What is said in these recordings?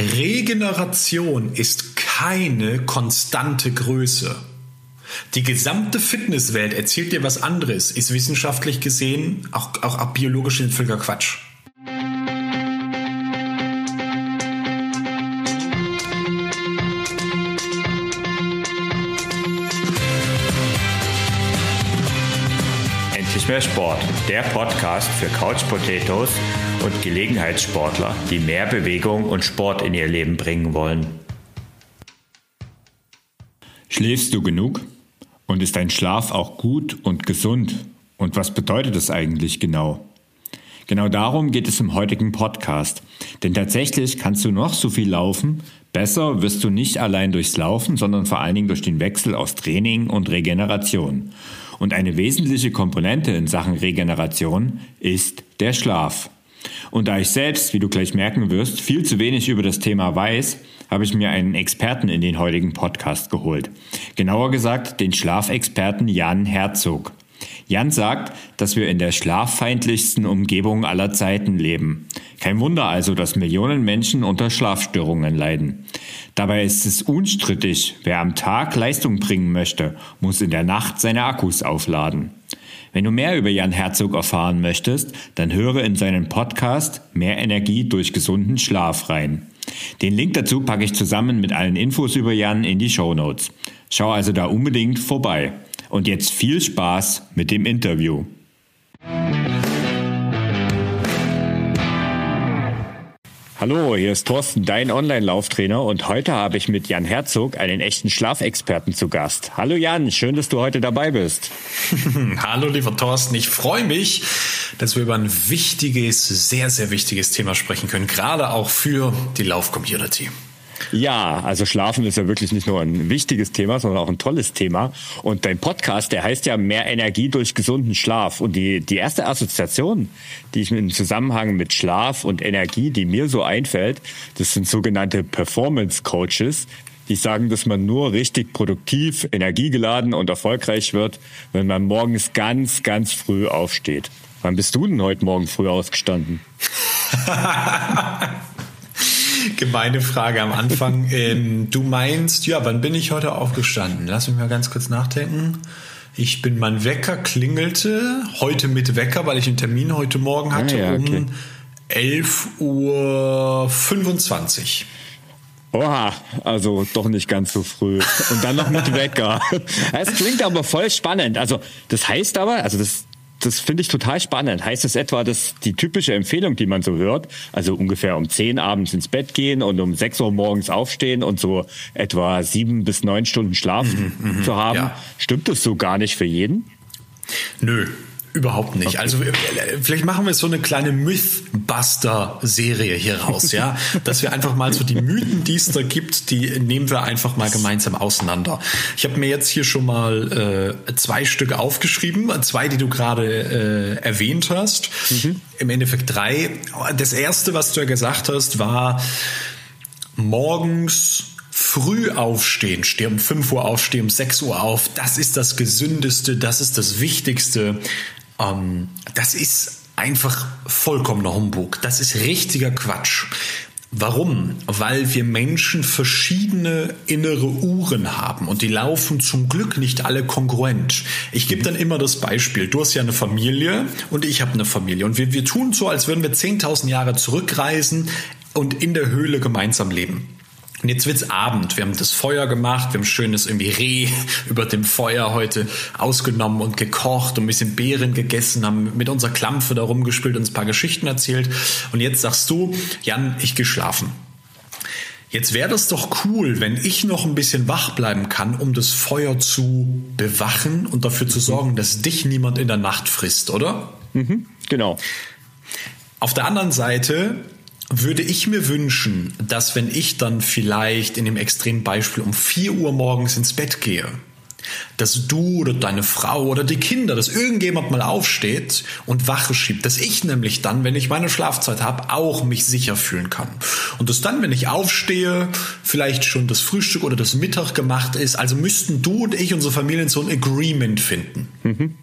Regeneration ist keine konstante Größe. Die gesamte Fitnesswelt erzählt dir was anderes, ist wissenschaftlich gesehen auch, auch, auch biologisch völliger Quatsch. Endlich mehr Sport, der Podcast für Couch Potatoes und Gelegenheitssportler, die mehr Bewegung und Sport in ihr Leben bringen wollen. Schläfst du genug? Und ist dein Schlaf auch gut und gesund? Und was bedeutet es eigentlich genau? Genau darum geht es im heutigen Podcast. Denn tatsächlich kannst du noch so viel laufen, besser wirst du nicht allein durchs Laufen, sondern vor allen Dingen durch den Wechsel aus Training und Regeneration. Und eine wesentliche Komponente in Sachen Regeneration ist der Schlaf. Und da ich selbst, wie du gleich merken wirst, viel zu wenig über das Thema weiß, habe ich mir einen Experten in den heutigen Podcast geholt. Genauer gesagt den Schlafexperten Jan Herzog. Jan sagt, dass wir in der schlaffeindlichsten Umgebung aller Zeiten leben. Kein Wunder also, dass Millionen Menschen unter Schlafstörungen leiden. Dabei ist es unstrittig, wer am Tag Leistung bringen möchte, muss in der Nacht seine Akkus aufladen. Wenn du mehr über Jan Herzog erfahren möchtest, dann höre in seinen Podcast Mehr Energie durch gesunden Schlaf rein. Den Link dazu packe ich zusammen mit allen Infos über Jan in die Show Notes. Schau also da unbedingt vorbei. Und jetzt viel Spaß mit dem Interview. Hallo, hier ist Thorsten, dein Online-Lauftrainer und heute habe ich mit Jan Herzog einen echten Schlafexperten zu Gast. Hallo Jan, schön, dass du heute dabei bist. Hallo lieber Thorsten, ich freue mich, dass wir über ein wichtiges, sehr, sehr wichtiges Thema sprechen können, gerade auch für die Lauf-Community. Ja, also Schlafen ist ja wirklich nicht nur ein wichtiges Thema, sondern auch ein tolles Thema. Und dein Podcast, der heißt ja mehr Energie durch gesunden Schlaf. Und die, die erste Assoziation, die ich im Zusammenhang mit Schlaf und Energie, die mir so einfällt, das sind sogenannte Performance Coaches, die sagen, dass man nur richtig produktiv, energiegeladen und erfolgreich wird, wenn man morgens ganz, ganz früh aufsteht. Wann bist du denn heute Morgen früh ausgestanden? Gemeine Frage am Anfang. Ähm, du meinst, ja, wann bin ich heute aufgestanden? Lass mich mal ganz kurz nachdenken. Ich bin, mein Wecker klingelte heute mit Wecker, weil ich einen Termin heute Morgen hatte, ah, ja, okay. um 11.25 Uhr. Oha, also doch nicht ganz so früh. Und dann noch mit Wecker. Es klingt aber voll spannend. Also das heißt aber, also das, das finde ich total spannend. Heißt es das etwa, dass die typische Empfehlung, die man so hört, also ungefähr um zehn abends ins Bett gehen und um sechs Uhr morgens aufstehen und so etwa sieben bis neun Stunden Schlaf mhm, mhm zu haben, ja. stimmt das so gar nicht für jeden? Nö, Überhaupt nicht. Okay. Also äh, vielleicht machen wir so eine kleine Mythbuster-Serie hier raus, ja, dass wir einfach mal so die Mythen, die es da gibt, die nehmen wir einfach mal gemeinsam auseinander. Ich habe mir jetzt hier schon mal äh, zwei Stücke aufgeschrieben, zwei, die du gerade äh, erwähnt hast. Mhm. Im Endeffekt drei. Das erste, was du ja gesagt hast, war morgens früh aufstehen, steh um 5 Uhr auf, steh um 6 Uhr auf, das ist das Gesündeste, das ist das Wichtigste. Ähm, das ist einfach vollkommener Humbug. Das ist richtiger Quatsch. Warum? Weil wir Menschen verschiedene innere Uhren haben und die laufen zum Glück nicht alle kongruent. Ich gebe dann immer das Beispiel. Du hast ja eine Familie und ich habe eine Familie und wir, wir tun so, als würden wir 10.000 Jahre zurückreisen und in der Höhle gemeinsam leben. Und jetzt wird's Abend. Wir haben das Feuer gemacht, wir haben schönes irgendwie Reh über dem Feuer heute ausgenommen und gekocht und ein bisschen Beeren gegessen, haben mit unserer Klampfe da rumgespielt, uns ein paar Geschichten erzählt. Und jetzt sagst du, Jan, ich gehe schlafen. Jetzt wäre das doch cool, wenn ich noch ein bisschen wach bleiben kann, um das Feuer zu bewachen und dafür zu sorgen, dass dich niemand in der Nacht frisst, oder? Mhm, genau. Auf der anderen Seite würde ich mir wünschen, dass wenn ich dann vielleicht in dem extremen Beispiel um 4 Uhr morgens ins Bett gehe, dass du oder deine Frau oder die Kinder, dass irgendjemand mal aufsteht und Wache schiebt, dass ich nämlich dann, wenn ich meine Schlafzeit habe, auch mich sicher fühlen kann. Und dass dann, wenn ich aufstehe, vielleicht schon das Frühstück oder das Mittag gemacht ist. Also müssten du und ich, unsere Familien, so ein Agreement finden. Mhm.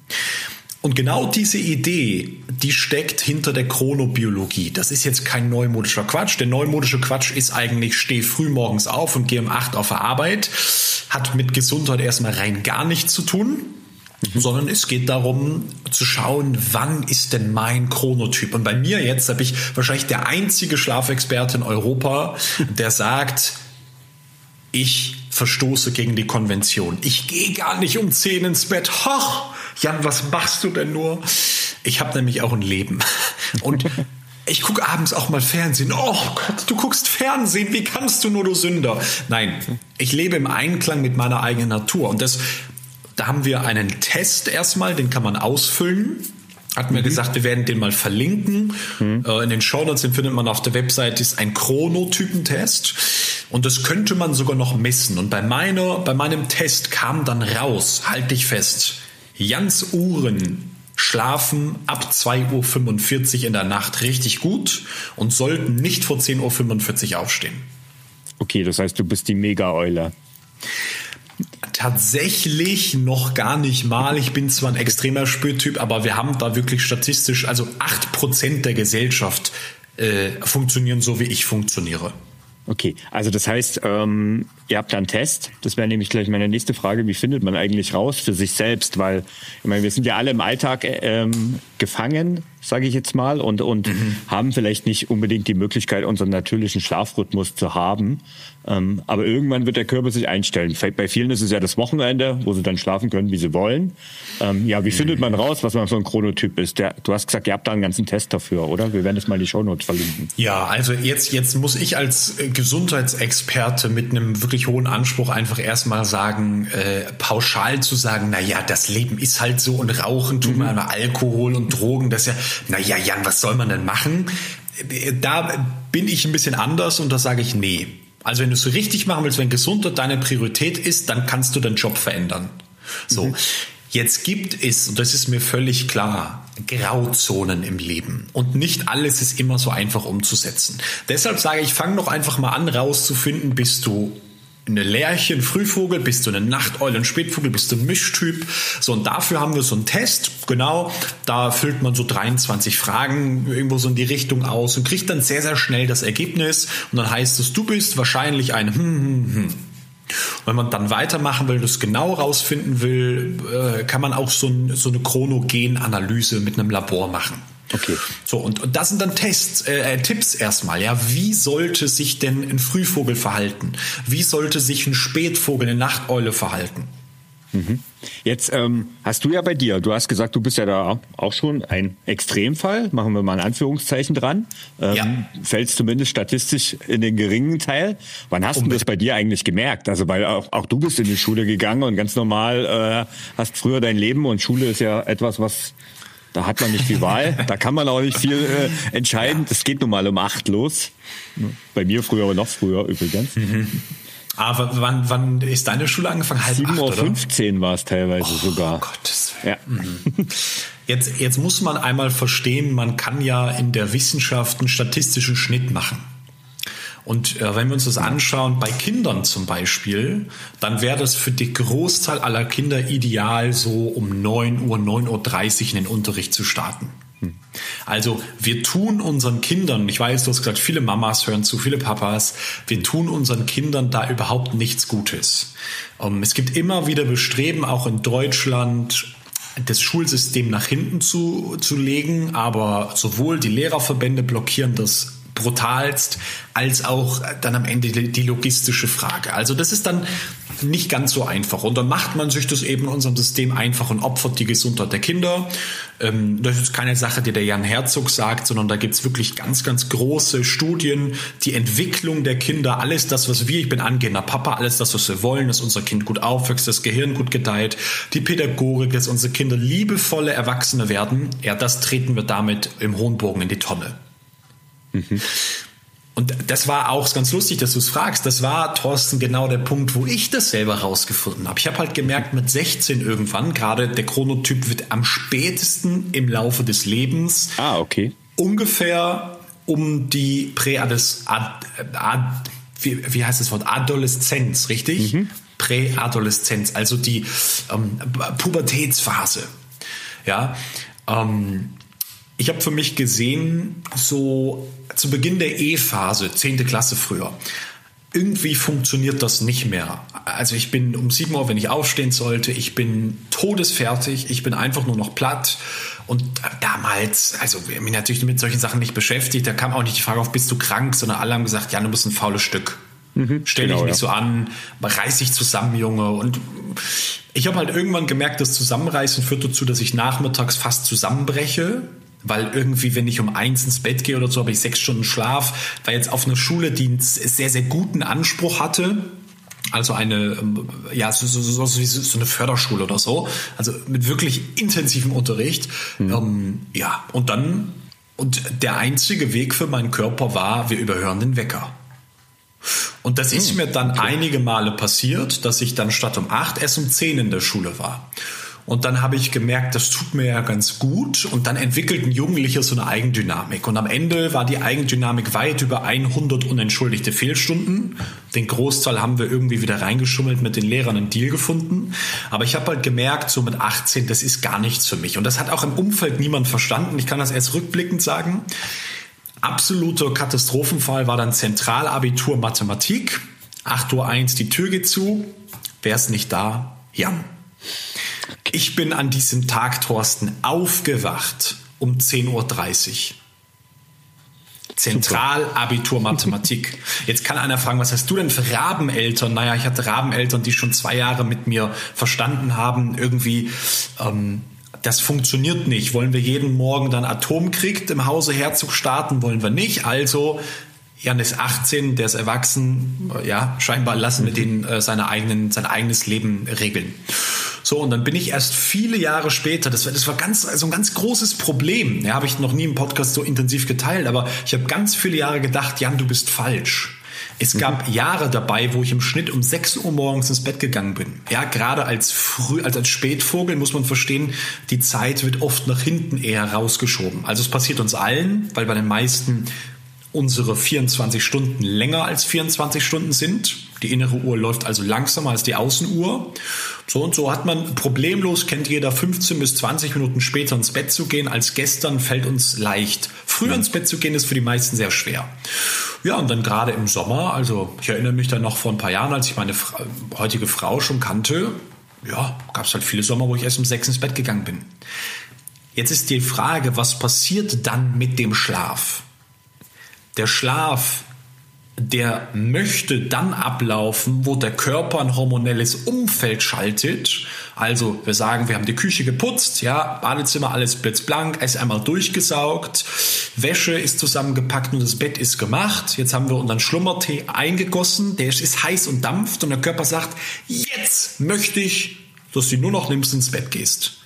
Und genau diese Idee, die steckt hinter der Chronobiologie. Das ist jetzt kein neumodischer Quatsch. Der neumodische Quatsch ist eigentlich, steh früh morgens auf und geh um acht auf der Arbeit. Hat mit Gesundheit erstmal rein gar nichts zu tun. Sondern es geht darum zu schauen, wann ist denn mein Chronotyp. Und bei mir jetzt habe ich wahrscheinlich der einzige Schlafexperte in Europa, der sagt, ich verstoße gegen die Konvention. Ich gehe gar nicht um zehn ins Bett. Hoch, Jan, was machst du denn nur? Ich habe nämlich auch ein Leben. Und ich gucke abends auch mal Fernsehen. Oh Gott, du guckst Fernsehen, wie kannst du nur, du Sünder? Nein, ich lebe im Einklang mit meiner eigenen Natur. Und das, da haben wir einen Test erstmal, den kann man ausfüllen. Hatten wir mhm. gesagt, wir werden den mal verlinken. Mhm. Äh, in den Shownotes, den findet man auf der Website, ist ein Chronotypentest. Und das könnte man sogar noch messen. Und bei meiner, bei meinem Test kam dann raus, halt dich fest, Jans Uhren schlafen ab 2.45 Uhr in der Nacht richtig gut und sollten nicht vor 10.45 Uhr aufstehen. Okay, das heißt, du bist die Mega-Eule. Tatsächlich noch gar nicht mal. Ich bin zwar ein extremer Spürtyp, aber wir haben da wirklich statistisch, also 8% der Gesellschaft äh, funktionieren so, wie ich funktioniere. Okay, also das heißt, ähm, ihr habt da einen Test. Das wäre nämlich gleich meine nächste Frage. Wie findet man eigentlich raus für sich selbst? Weil, ich meine, wir sind ja alle im Alltag äh, ähm, gefangen, sage ich jetzt mal, und, und mhm. haben vielleicht nicht unbedingt die Möglichkeit, unseren natürlichen Schlafrhythmus zu haben. Ähm, aber irgendwann wird der Körper sich einstellen. Bei vielen ist es ja das Wochenende, wo sie dann schlafen können, wie sie wollen. Ähm, ja, wie findet man raus, was man so ein Chronotyp ist? Der, du hast gesagt, ihr habt da einen ganzen Test dafür, oder? Wir werden das mal in die Shownotes verlinken. Ja, also jetzt, jetzt muss ich als Gesundheitsexperte mit einem wirklich hohen Anspruch einfach erstmal sagen, äh, pauschal zu sagen, na ja, das Leben ist halt so und Rauchen tut mhm. man Alkohol und Drogen, das ist ja, na ja, Jan, was soll man denn machen? Da bin ich ein bisschen anders und da sage ich, nee, also wenn du es richtig machen willst, wenn Gesundheit deine Priorität ist, dann kannst du deinen Job verändern. So. Mhm. Jetzt gibt es, und das ist mir völlig klar, Grauzonen im Leben. Und nicht alles ist immer so einfach umzusetzen. Deshalb sage ich, fang doch einfach mal an, rauszufinden, bist du eine Lerche, ein Frühvogel, bist du eine Nachteule, ein Spätvogel, bist du ein Mischtyp. So, und dafür haben wir so einen Test, genau, da füllt man so 23 Fragen irgendwo so in die Richtung aus und kriegt dann sehr, sehr schnell das Ergebnis. Und dann heißt es, du bist wahrscheinlich ein hm, hm, hm. wenn man dann weitermachen will, das genau rausfinden will, äh, kann man auch so, ein, so eine Chronogen-Analyse mit einem Labor machen. Okay. So, und, und das sind dann Tests, äh, äh, Tipps erstmal, ja. Wie sollte sich denn ein Frühvogel verhalten? Wie sollte sich ein Spätvogel, eine Nachteule verhalten? Mhm. Jetzt ähm, hast du ja bei dir, du hast gesagt, du bist ja da auch schon ein Extremfall, machen wir mal ein Anführungszeichen dran. Ähm, ja. Fällst zumindest statistisch in den geringen Teil. Wann hast du das bei dir eigentlich gemerkt? Also weil auch, auch du bist in die Schule gegangen und ganz normal äh, hast früher dein Leben und Schule ist ja etwas, was da hat man nicht viel Wahl. Da kann man auch nicht viel äh, entscheiden. Das geht nun mal um acht los. Bei mir früher, aber noch früher übrigens. Mhm. Aber wann, wann ist deine Schule angefangen? Halb 7.15 Uhr war es teilweise oh, sogar. Gottes Willen. Ja. Mhm. Jetzt, jetzt muss man einmal verstehen, man kann ja in der Wissenschaft einen statistischen Schnitt machen. Und äh, wenn wir uns das anschauen, bei Kindern zum Beispiel, dann wäre das für die Großteil aller Kinder ideal, so um 9 Uhr, 9.30 Uhr in den Unterricht zu starten. Hm. Also wir tun unseren Kindern, ich weiß, du hast gesagt, viele Mamas hören zu, viele Papas, wir tun unseren Kindern da überhaupt nichts Gutes. Ähm, es gibt immer wieder Bestreben, auch in Deutschland, das Schulsystem nach hinten zu, zu legen, aber sowohl die Lehrerverbände blockieren das brutalst, als auch dann am Ende die logistische Frage. Also das ist dann nicht ganz so einfach. Und dann macht man sich das eben in unserem System einfach und opfert die Gesundheit der Kinder. Ähm, das ist keine Sache, die der Jan Herzog sagt, sondern da gibt es wirklich ganz, ganz große Studien. Die Entwicklung der Kinder, alles das, was wir, ich bin angehender Papa, alles das, was wir wollen, dass unser Kind gut aufwächst, das Gehirn gut gedeiht, die Pädagogik, dass unsere Kinder liebevolle Erwachsene werden, ja, das treten wir damit im hohen Bogen in die Tonne. Mhm. Und das war auch ganz lustig, dass du es fragst. Das war, Thorsten, genau der Punkt, wo ich das selber rausgefunden habe. Ich habe halt gemerkt, mit 16 irgendwann, gerade der Chronotyp wird am spätesten im Laufe des Lebens. Ah, okay. Ungefähr um die Präades, wie, wie heißt das Wort? Adoleszenz, richtig? Mhm. Präadoleszenz, also die ähm, Pubertätsphase. Ja, ähm, ich habe für mich gesehen, so zu Beginn der E-Phase, 10. Klasse früher, irgendwie funktioniert das nicht mehr. Also ich bin um 7 Uhr, wenn ich aufstehen sollte, ich bin todesfertig, ich bin einfach nur noch platt. Und damals, also wir haben mich natürlich mit solchen Sachen nicht beschäftigt, da kam auch nicht die Frage auf, bist du krank, sondern alle haben gesagt, ja, du bist ein faules Stück. Mhm, Stell genau, dich nicht ja. so an, reiß dich zusammen, Junge. Und ich habe halt irgendwann gemerkt, das Zusammenreißen führt dazu, dass ich nachmittags fast zusammenbreche weil irgendwie, wenn ich um eins ins Bett gehe oder so, habe ich sechs Stunden Schlaf, weil jetzt auf einer Schule, die einen sehr, sehr guten Anspruch hatte, also eine, ähm, ja, so, so, so, so, eine Förderschule oder so, also mit wirklich intensivem Unterricht. Mhm. Ähm, ja, und dann, und der einzige Weg für meinen Körper war, wir überhören den Wecker. Und das ist mhm. mir dann einige Male passiert, dass ich dann statt um acht erst um zehn in der Schule war. Und dann habe ich gemerkt, das tut mir ja ganz gut. Und dann entwickelt ein Jugendlicher so eine Eigendynamik. Und am Ende war die Eigendynamik weit über 100 unentschuldigte Fehlstunden. Den Großteil haben wir irgendwie wieder reingeschummelt, mit den Lehrern einen Deal gefunden. Aber ich habe halt gemerkt, so mit 18, das ist gar nichts für mich. Und das hat auch im Umfeld niemand verstanden. Ich kann das erst rückblickend sagen. Absoluter Katastrophenfall war dann Zentralabitur Mathematik. 8.01 Uhr die Tür geht zu. Wer ist nicht da? Jan. Ich bin an diesem Tag, Thorsten, aufgewacht um 10.30 Uhr. Zentralabitur Mathematik. Jetzt kann einer fragen, was hast du denn für Rabeneltern? Naja, ich hatte Rabeneltern, die schon zwei Jahre mit mir verstanden haben, irgendwie, ähm, das funktioniert nicht. Wollen wir jeden Morgen dann Atomkrieg im Hause Herzog starten? Wollen wir nicht. Also Jan ist 18, der ist erwachsen, ja, scheinbar lassen wir den äh, seine eigenen, sein eigenes Leben regeln. So, und dann bin ich erst viele Jahre später, das war, das war ganz, also ein ganz großes Problem. Ja, habe ich noch nie im Podcast so intensiv geteilt, aber ich habe ganz viele Jahre gedacht, Jan, du bist falsch. Es gab mhm. Jahre dabei, wo ich im Schnitt um 6 Uhr morgens ins Bett gegangen bin. Ja, gerade als früh, als als Spätvogel muss man verstehen, die Zeit wird oft nach hinten eher rausgeschoben. Also es passiert uns allen, weil bei den meisten unsere 24 Stunden länger als 24 Stunden sind. Die innere Uhr läuft also langsamer als die Außenuhr. So und so hat man problemlos, kennt jeder 15 bis 20 Minuten später ins Bett zu gehen als gestern fällt uns leicht. Früher ins Bett zu gehen ist für die meisten sehr schwer. Ja, und dann gerade im Sommer, also ich erinnere mich dann noch vor ein paar Jahren, als ich meine Fra heutige Frau schon kannte, ja, gab es halt viele Sommer, wo ich erst um sechs ins Bett gegangen bin. Jetzt ist die Frage, was passiert dann mit dem Schlaf? Der Schlaf der möchte dann ablaufen, wo der Körper ein hormonelles Umfeld schaltet. Also wir sagen, wir haben die Küche geputzt, ja, Badezimmer alles blitzblank, es einmal durchgesaugt, Wäsche ist zusammengepackt und das Bett ist gemacht. Jetzt haben wir unseren Schlummertee eingegossen, der ist heiß und dampft und der Körper sagt, jetzt möchte ich, dass du nur noch nimmst ins Bett gehst.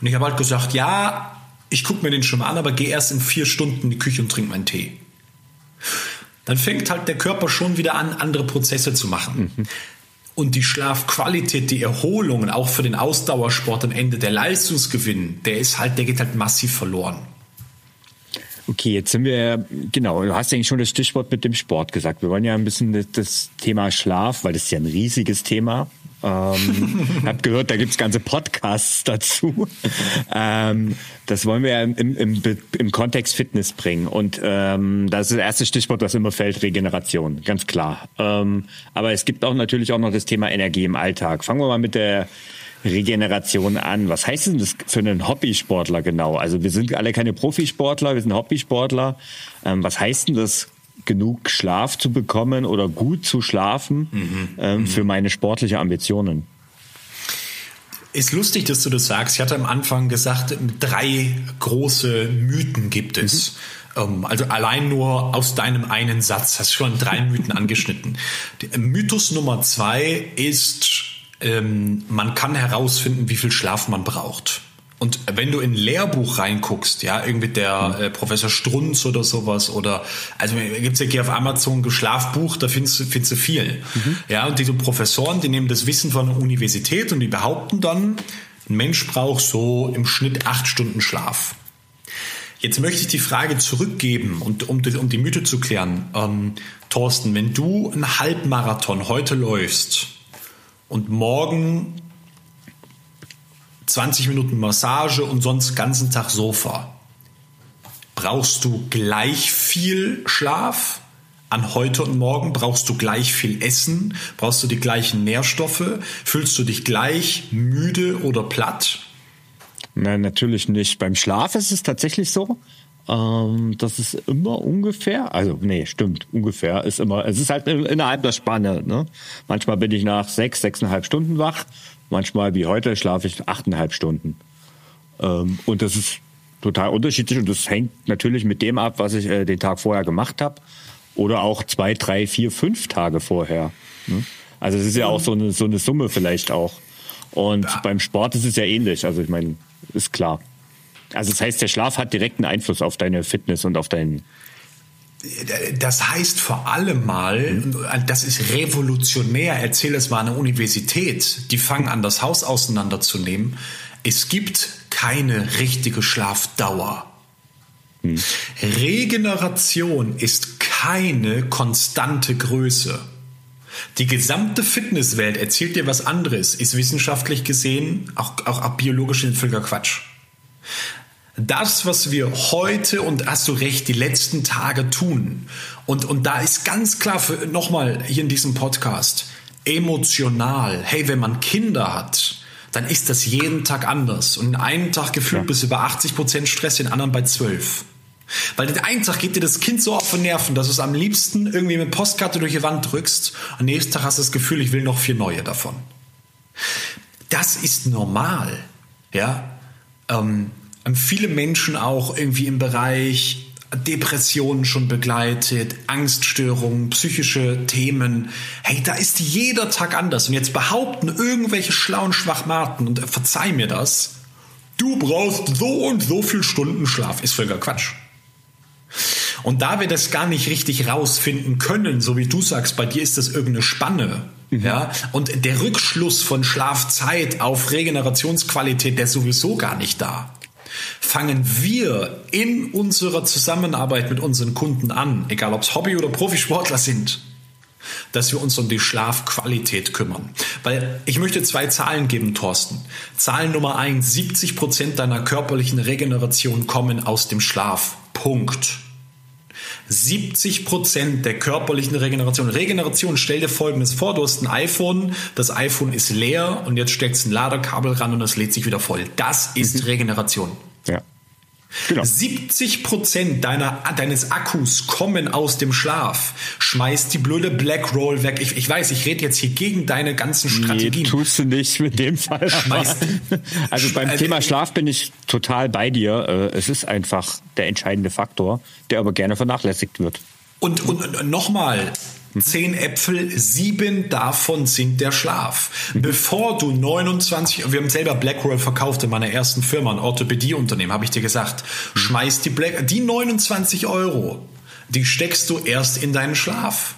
Und ich habe halt gesagt, ja, ich gucke mir den schon mal an, aber geh erst in vier Stunden in die Küche und trink meinen Tee dann fängt halt der Körper schon wieder an, andere Prozesse zu machen. Mhm. Und die Schlafqualität, die Erholung, auch für den Ausdauersport am Ende der Leistungsgewinn, der ist halt, der geht halt massiv verloren. Okay, jetzt sind wir, genau, du hast eigentlich schon das Stichwort mit dem Sport gesagt. Wir wollen ja ein bisschen das, das Thema Schlaf, weil das ist ja ein riesiges Thema, ähm, hab gehört, da gibt's ganze Podcasts dazu. Ähm, das wollen wir ja im, im, im Kontext Fitness bringen. Und ähm, das ist das erste Stichwort, das immer fällt, Regeneration, ganz klar. Ähm, aber es gibt auch natürlich auch noch das Thema Energie im Alltag. Fangen wir mal mit der Regeneration an. Was heißt denn das für einen Hobbysportler genau? Also wir sind alle keine Profisportler, wir sind Hobbysportler. Ähm, was heißt denn das genug Schlaf zu bekommen oder gut zu schlafen mhm. ähm, für meine sportliche Ambitionen. Ist lustig, dass du das sagst. Ich hatte am Anfang gesagt, drei große Mythen gibt es. Mhm. Ähm, also allein nur aus deinem einen Satz hast du schon drei Mythen angeschnitten. Mythos Nummer zwei ist, ähm, man kann herausfinden, wie viel Schlaf man braucht. Und wenn du in ein Lehrbuch reinguckst, ja, irgendwie der mhm. äh, Professor Strunz oder sowas, oder also gibt's ja hier auf Amazon ein Schlafbuch, da findest du, findest du viel. Mhm. Ja, und diese Professoren, die nehmen das Wissen von der Universität und die behaupten dann, ein Mensch braucht so im Schnitt acht Stunden Schlaf. Jetzt möchte ich die Frage zurückgeben, und, um, um die Mythe zu klären. Ähm, Thorsten, wenn du einen Halbmarathon heute läufst und morgen 20 Minuten Massage und sonst ganzen Tag Sofa. Brauchst du gleich viel Schlaf an heute und morgen? Brauchst du gleich viel Essen? Brauchst du die gleichen Nährstoffe? Fühlst du dich gleich müde oder platt? Nein, natürlich nicht. Beim Schlaf ist es tatsächlich so, ähm, das ist immer ungefähr, also nee, stimmt, ungefähr ist immer, es ist halt innerhalb der Spanne. Ne? Manchmal bin ich nach sechs, sechseinhalb Stunden wach, manchmal wie heute schlafe ich achteinhalb Stunden. Ähm, und das ist total unterschiedlich und das hängt natürlich mit dem ab, was ich äh, den Tag vorher gemacht habe oder auch zwei, drei, vier, fünf Tage vorher. Ne? Also es ist ja auch so eine, so eine Summe vielleicht auch. Und ja. beim Sport ist es ja ähnlich. Also ich meine, ist klar. Also das heißt, der Schlaf hat direkten Einfluss auf deine Fitness und auf deinen das heißt vor allem mal, das ist revolutionär, erzähle es mal an der Universität, die fangen an, das Haus auseinanderzunehmen. Es gibt keine richtige Schlafdauer. Hm. Regeneration ist keine konstante Größe. Die gesamte Fitnesswelt erzählt dir was anderes, ist wissenschaftlich gesehen auch, auch, auch biologisch völliger Quatsch das, was wir heute und hast du recht, die letzten Tage tun. Und, und da ist ganz klar, nochmal hier in diesem Podcast, emotional, hey, wenn man Kinder hat, dann ist das jeden Tag anders. Und in einem Tag gefühlt ja. bis über 80 Prozent Stress, den anderen bei 12. Weil den einen Tag geht dir das Kind so auf den Nerven, dass du es am liebsten irgendwie mit Postkarte durch die Wand drückst. Am nächsten Tag hast du das Gefühl, ich will noch vier neue davon. Das ist normal. Ja. Ähm, viele Menschen auch irgendwie im Bereich Depressionen schon begleitet, Angststörungen, psychische Themen. Hey, da ist jeder Tag anders. Und jetzt behaupten irgendwelche schlauen Schwachmaten, und verzeih mir das, du brauchst so und so viel Stunden Schlaf, ist völliger Quatsch. Und da wir das gar nicht richtig rausfinden können, so wie du sagst, bei dir ist das irgendeine Spanne, mhm. ja, und der Rückschluss von Schlafzeit auf Regenerationsqualität, der ist sowieso gar nicht da fangen wir in unserer Zusammenarbeit mit unseren Kunden an, egal ob es Hobby- oder Profisportler sind, dass wir uns um die Schlafqualität kümmern. Weil ich möchte zwei Zahlen geben, Thorsten. Zahl Nummer eins, 70 Prozent deiner körperlichen Regeneration kommen aus dem Schlaf. Punkt. 70 Prozent der körperlichen Regeneration. Regeneration, stell dir folgendes vor, du hast ein iPhone, das iPhone ist leer und jetzt steckst ein Ladekabel ran und es lädt sich wieder voll. Das ist mhm. Regeneration. Ja. Genau. 70 Prozent deiner, deines Akkus kommen aus dem Schlaf. Schmeiß die blöde Black Roll weg. Ich, ich weiß, ich rede jetzt hier gegen deine ganzen Strategien. Nee, tust du nicht mit dem Fall. Schmeiß, also beim also, Thema Schlaf bin ich total bei dir. Äh, es ist einfach der entscheidende Faktor, der aber gerne vernachlässigt wird. Und, und, und nochmal, Zehn Äpfel, sieben davon sind der Schlaf. Bevor du 29, wir haben selber Blackroll verkauft in meiner ersten Firma, ein Orthopädieunternehmen, habe ich dir gesagt. Schmeiß die Black, die 29 Euro, die steckst du erst in deinen Schlaf.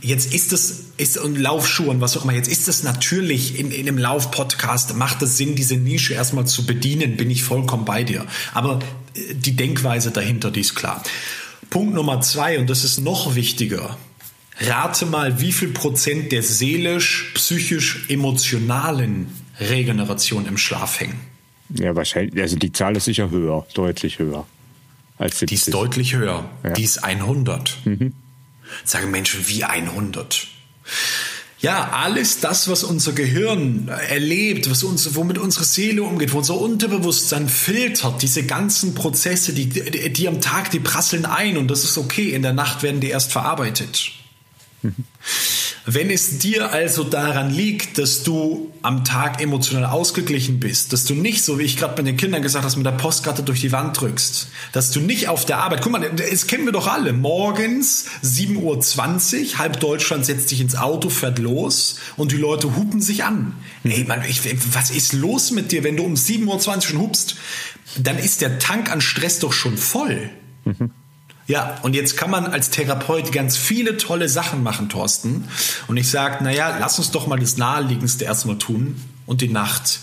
Jetzt ist es, ist, und Laufschuhe und was auch immer, jetzt ist es natürlich in, in einem Lauf-Podcast, macht es Sinn, diese Nische erstmal zu bedienen, bin ich vollkommen bei dir. Aber äh, die Denkweise dahinter, die ist klar. Punkt Nummer zwei, und das ist noch wichtiger, Rate mal, wie viel Prozent der seelisch, psychisch, emotionalen Regeneration im Schlaf hängen. Ja, wahrscheinlich, also die Zahl ist sicher höher, deutlich höher. Als 70. Die ist deutlich höher. Ja. Die ist 100. Mhm. Sagen Menschen, wie 100? Ja, alles das, was unser Gehirn erlebt, was uns, womit unsere Seele umgeht, wo unser Unterbewusstsein filtert, diese ganzen Prozesse, die, die, die am Tag, die prasseln ein und das ist okay. In der Nacht werden die erst verarbeitet. Wenn es dir also daran liegt, dass du am Tag emotional ausgeglichen bist, dass du nicht, so wie ich gerade bei den Kindern gesagt habe, mit der Postkarte durch die Wand drückst, dass du nicht auf der Arbeit, guck mal, das kennen wir doch alle, morgens 7.20 Uhr, halb Deutschland setzt sich ins Auto, fährt los und die Leute hupen sich an. Ey, Mann, ich, was ist los mit dir, wenn du um 7.20 Uhr schon hupst? Dann ist der Tank an Stress doch schon voll. Mhm. Ja, und jetzt kann man als Therapeut ganz viele tolle Sachen machen, Thorsten. Und ich sage, naja, lass uns doch mal das Naheliegendste erstmal tun und die Nacht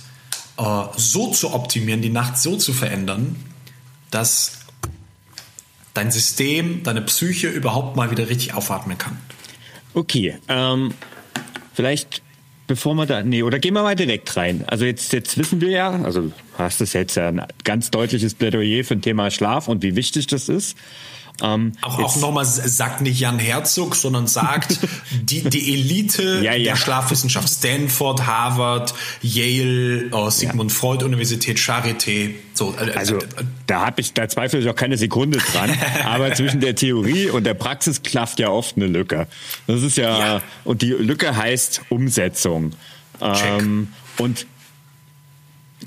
äh, so zu optimieren, die Nacht so zu verändern, dass dein System, deine Psyche überhaupt mal wieder richtig aufatmen kann. Okay, ähm, vielleicht bevor wir da, nee, oder gehen wir mal direkt rein. Also jetzt, jetzt wissen wir ja, also hast du jetzt ja ein ganz deutliches Plädoyer für ein Thema Schlaf und wie wichtig das ist. Ähm, auch auch nochmal sagt nicht Jan Herzog, sondern sagt die, die Elite ja, ja. der Schlafwissenschaft. Stanford, Harvard, Yale, oh, Sigmund ja. Freud Universität, Charité. So, äh, äh also äh, da habe ich, da zweifle ich auch keine Sekunde dran. aber zwischen der Theorie und der Praxis klafft ja oft eine Lücke. Das ist ja, und die Lücke heißt Umsetzung. Ähm, und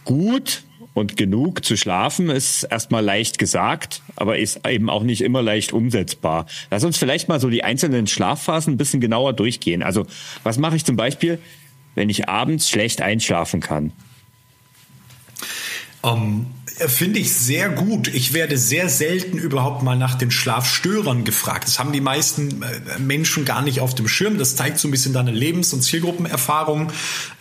gut und genug zu schlafen ist erstmal leicht gesagt, aber ist eben auch nicht immer leicht umsetzbar. Lass uns vielleicht mal so die einzelnen Schlafphasen ein bisschen genauer durchgehen. Also was mache ich zum Beispiel, wenn ich abends schlecht einschlafen kann? Um, ähm, Finde ich sehr gut. Ich werde sehr selten überhaupt mal nach den Schlafstörern gefragt. Das haben die meisten äh, Menschen gar nicht auf dem Schirm. Das zeigt so ein bisschen deine Lebens- und Zielgruppenerfahrung.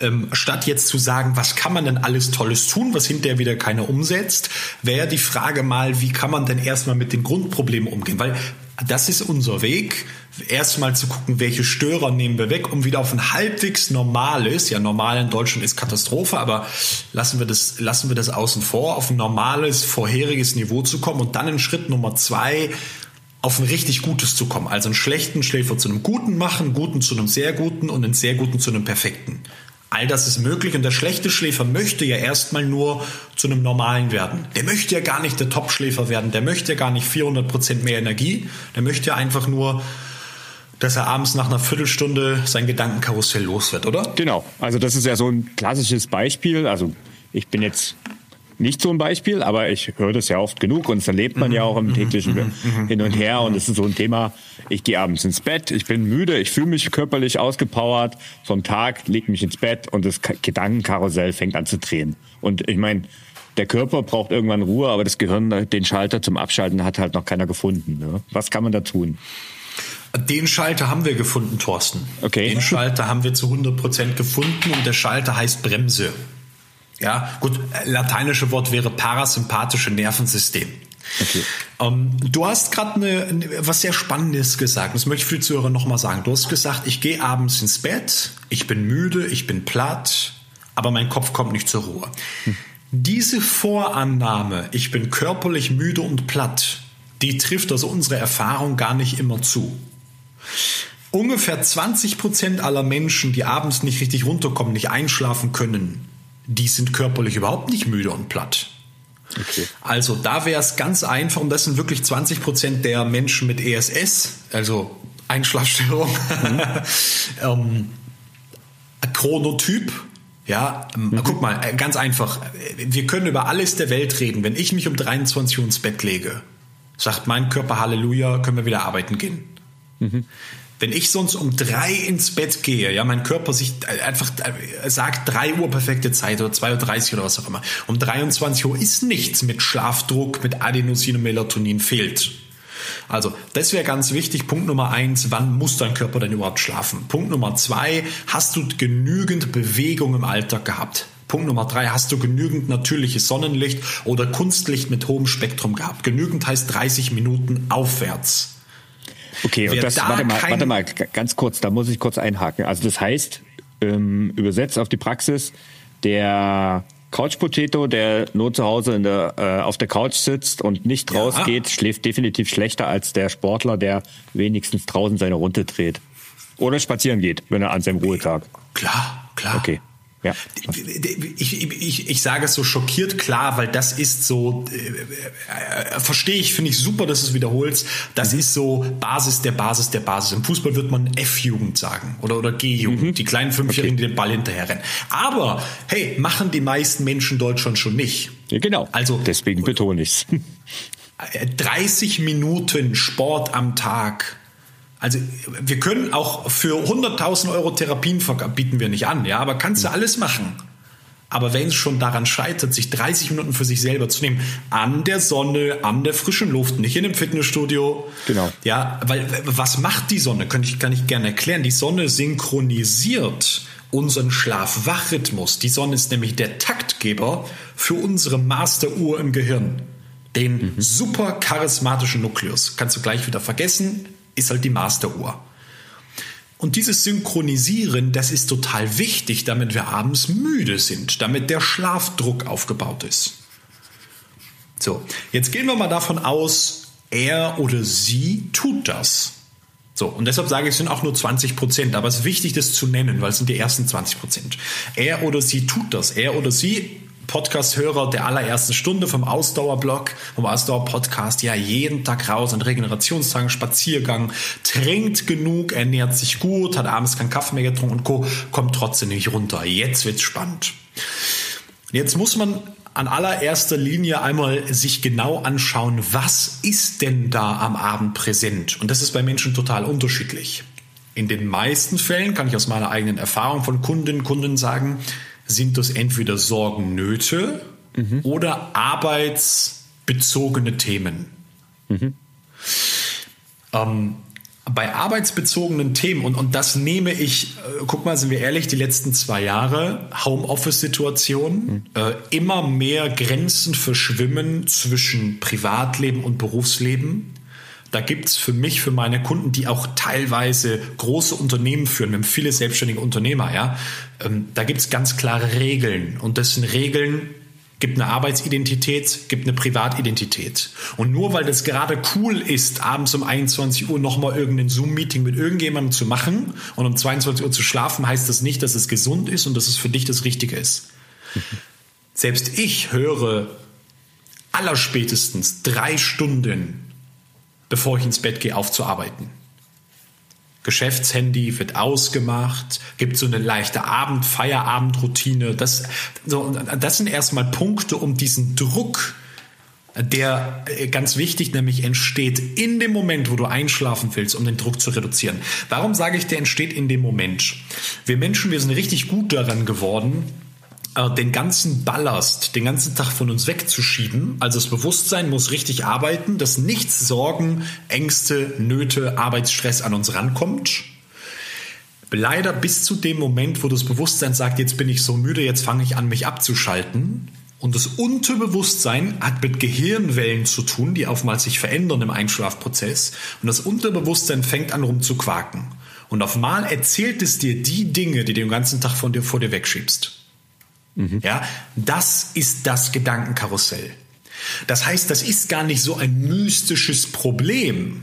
Ähm, statt jetzt zu sagen, was kann man denn alles Tolles tun, was hinterher wieder keiner umsetzt, wäre die Frage mal, wie kann man denn erstmal mit den Grundproblemen umgehen? Weil das ist unser Weg, erstmal zu gucken, welche Störer nehmen wir weg, um wieder auf ein halbwegs normales, ja normal in Deutschland ist Katastrophe, aber lassen wir das, lassen wir das außen vor, auf ein normales, vorheriges Niveau zu kommen und dann in Schritt Nummer zwei auf ein richtig Gutes zu kommen. Also einen schlechten Schläfer zu einem guten machen, guten zu einem sehr guten und einen sehr guten zu einem perfekten. All das ist möglich und der schlechte Schläfer möchte ja erstmal nur zu einem normalen werden. Der möchte ja gar nicht der Top-Schläfer werden, der möchte ja gar nicht 400 Prozent mehr Energie, der möchte ja einfach nur dass er abends nach einer Viertelstunde sein Gedankenkarussell los wird, oder? Genau. Also das ist ja so ein klassisches Beispiel. Also ich bin jetzt nicht so ein Beispiel, aber ich höre das ja oft genug und das erlebt man ja auch im täglichen Hin und Her und es ist so ein Thema, ich gehe abends ins Bett, ich bin müde, ich fühle mich körperlich ausgepowert vom Tag, leg mich ins Bett und das Gedankenkarussell fängt an zu drehen. Und ich meine, der Körper braucht irgendwann Ruhe, aber das Gehirn, den Schalter zum Abschalten hat halt noch keiner gefunden. Ne? Was kann man da tun? Den Schalter haben wir gefunden, Thorsten. Okay. Den Schalter haben wir zu 100 Prozent gefunden und der Schalter heißt Bremse. Ja, gut, lateinische Wort wäre parasympathische Nervensystem. Okay. Ähm, du hast gerade was sehr Spannendes gesagt. Das möchte ich für die Zuhörer nochmal sagen. Du hast gesagt, ich gehe abends ins Bett, ich bin müde, ich bin platt, aber mein Kopf kommt nicht zur Ruhe. Hm. Diese Vorannahme, ich bin körperlich müde und platt, die trifft also unsere Erfahrung gar nicht immer zu. Ungefähr 20 Prozent aller Menschen, die abends nicht richtig runterkommen, nicht einschlafen können, die sind körperlich überhaupt nicht müde und platt. Okay. Also da wäre es ganz einfach, und das sind wirklich 20 Prozent der Menschen mit ESS, also Einschlafstörung, mhm. ähm, Chronotyp. Ja, ähm, mhm. guck mal, äh, ganz einfach. Wir können über alles der Welt reden. Wenn ich mich um 23 Uhr ins Bett lege, sagt mein Körper Halleluja, können wir wieder arbeiten gehen. Mhm. Wenn ich sonst um drei ins Bett gehe, ja, mein Körper sich einfach äh, sagt drei Uhr perfekte Zeit oder 2.30 Uhr oder was auch immer. Um 23 Uhr ist nichts mit Schlafdruck, mit Adenosin und Melatonin fehlt. Also, das wäre ganz wichtig. Punkt Nummer eins, wann muss dein Körper denn überhaupt schlafen? Punkt Nummer zwei, hast du genügend Bewegung im Alltag gehabt? Punkt Nummer drei, hast du genügend natürliches Sonnenlicht oder Kunstlicht mit hohem Spektrum gehabt? Genügend heißt 30 Minuten aufwärts. Okay, und das, da warte mal, warte mal, ganz kurz, da muss ich kurz einhaken. Also das heißt, ähm, übersetzt auf die Praxis, der Couch Potato, der nur zu Hause in der, äh, auf der Couch sitzt und nicht ja. rausgeht, schläft definitiv schlechter als der Sportler, der wenigstens draußen seine Runde dreht. Oder spazieren geht, wenn er an seinem Ruhetag. Klar, klar. Okay. Ja. Ich, ich, ich sage es so schockiert klar, weil das ist so, äh, äh, verstehe ich, finde ich super, dass du es wiederholst. Das mhm. ist so Basis der Basis der Basis. Im Fußball wird man F-Jugend sagen oder, oder G-Jugend, mhm. die kleinen Fünfjährigen, okay. die den Ball hinterherrennen. Aber, hey, machen die meisten Menschen Deutschland schon nicht. Ja, genau. Also, Deswegen betone ich es. 30 Minuten Sport am Tag also wir können auch für 100.000 Euro Therapien bieten wir nicht an, ja, aber kannst du alles machen. Aber wenn es schon daran scheitert, sich 30 Minuten für sich selber zu nehmen, an der Sonne, an der frischen Luft, nicht in einem Fitnessstudio. Genau. Ja, weil was macht die Sonne? Kann ich, kann ich gerne erklären. Die Sonne synchronisiert unseren Schlaf-Wach-Rhythmus. Die Sonne ist nämlich der Taktgeber für unsere Masteruhr im Gehirn. Den mhm. super charismatischen Nukleus. Kannst du gleich wieder vergessen ist halt die Masteruhr. Und dieses Synchronisieren, das ist total wichtig, damit wir abends müde sind, damit der Schlafdruck aufgebaut ist. So, jetzt gehen wir mal davon aus, er oder sie tut das. So, und deshalb sage ich, es sind auch nur 20 Prozent, aber es ist wichtig, das zu nennen, weil es sind die ersten 20 Prozent. Er oder sie tut das. Er oder sie Podcast-Hörer der allerersten Stunde vom Ausdauerblog, vom Ausdauer-Podcast, ja, jeden Tag raus an Regenerationstagen, Spaziergang, trinkt genug, ernährt sich gut, hat abends keinen Kaffee mehr getrunken und Co., kommt trotzdem nicht runter. Jetzt wird's spannend. Jetzt muss man an allererster Linie einmal sich genau anschauen, was ist denn da am Abend präsent? Und das ist bei Menschen total unterschiedlich. In den meisten Fällen kann ich aus meiner eigenen Erfahrung von Kundinnen und Kunden sagen, sind das entweder Sorgen, Nöte mhm. oder arbeitsbezogene Themen. Mhm. Ähm, bei arbeitsbezogenen Themen, und, und das nehme ich, äh, guck mal, sind wir ehrlich, die letzten zwei Jahre, Homeoffice-Situation, mhm. äh, immer mehr Grenzen verschwimmen zwischen Privatleben und Berufsleben. Da gibt es für mich, für meine Kunden, die auch teilweise große Unternehmen führen, wir haben viele selbstständige Unternehmer, ja, ähm, da gibt es ganz klare Regeln. Und das sind Regeln, gibt eine Arbeitsidentität, gibt eine Privatidentität. Und nur weil das gerade cool ist, abends um 21 Uhr nochmal irgendein Zoom-Meeting mit irgendjemandem zu machen und um 22 Uhr zu schlafen, heißt das nicht, dass es gesund ist und dass es für dich das Richtige ist. Selbst ich höre allerspätestens drei Stunden bevor ich ins Bett gehe, aufzuarbeiten. Geschäftshandy wird ausgemacht, gibt so eine leichte Abend-Feierabend-Routine. Das, so, das sind erstmal Punkte, um diesen Druck, der äh, ganz wichtig nämlich entsteht in dem Moment, wo du einschlafen willst, um den Druck zu reduzieren. Warum sage ich, der entsteht in dem Moment? Wir Menschen, wir sind richtig gut daran geworden, den ganzen Ballast den ganzen Tag von uns wegzuschieben. Also das Bewusstsein muss richtig arbeiten, dass nichts Sorgen, Ängste, Nöte, Arbeitsstress an uns rankommt. Leider bis zu dem Moment, wo das Bewusstsein sagt, jetzt bin ich so müde, jetzt fange ich an, mich abzuschalten. Und das Unterbewusstsein hat mit Gehirnwellen zu tun, die oftmals sich verändern im Einschlafprozess. Und das Unterbewusstsein fängt an rumzuquaken. Und auf einmal erzählt es dir die Dinge, die du den ganzen Tag von dir vor dir wegschiebst. Mhm. Ja, das ist das Gedankenkarussell. Das heißt, das ist gar nicht so ein mystisches Problem.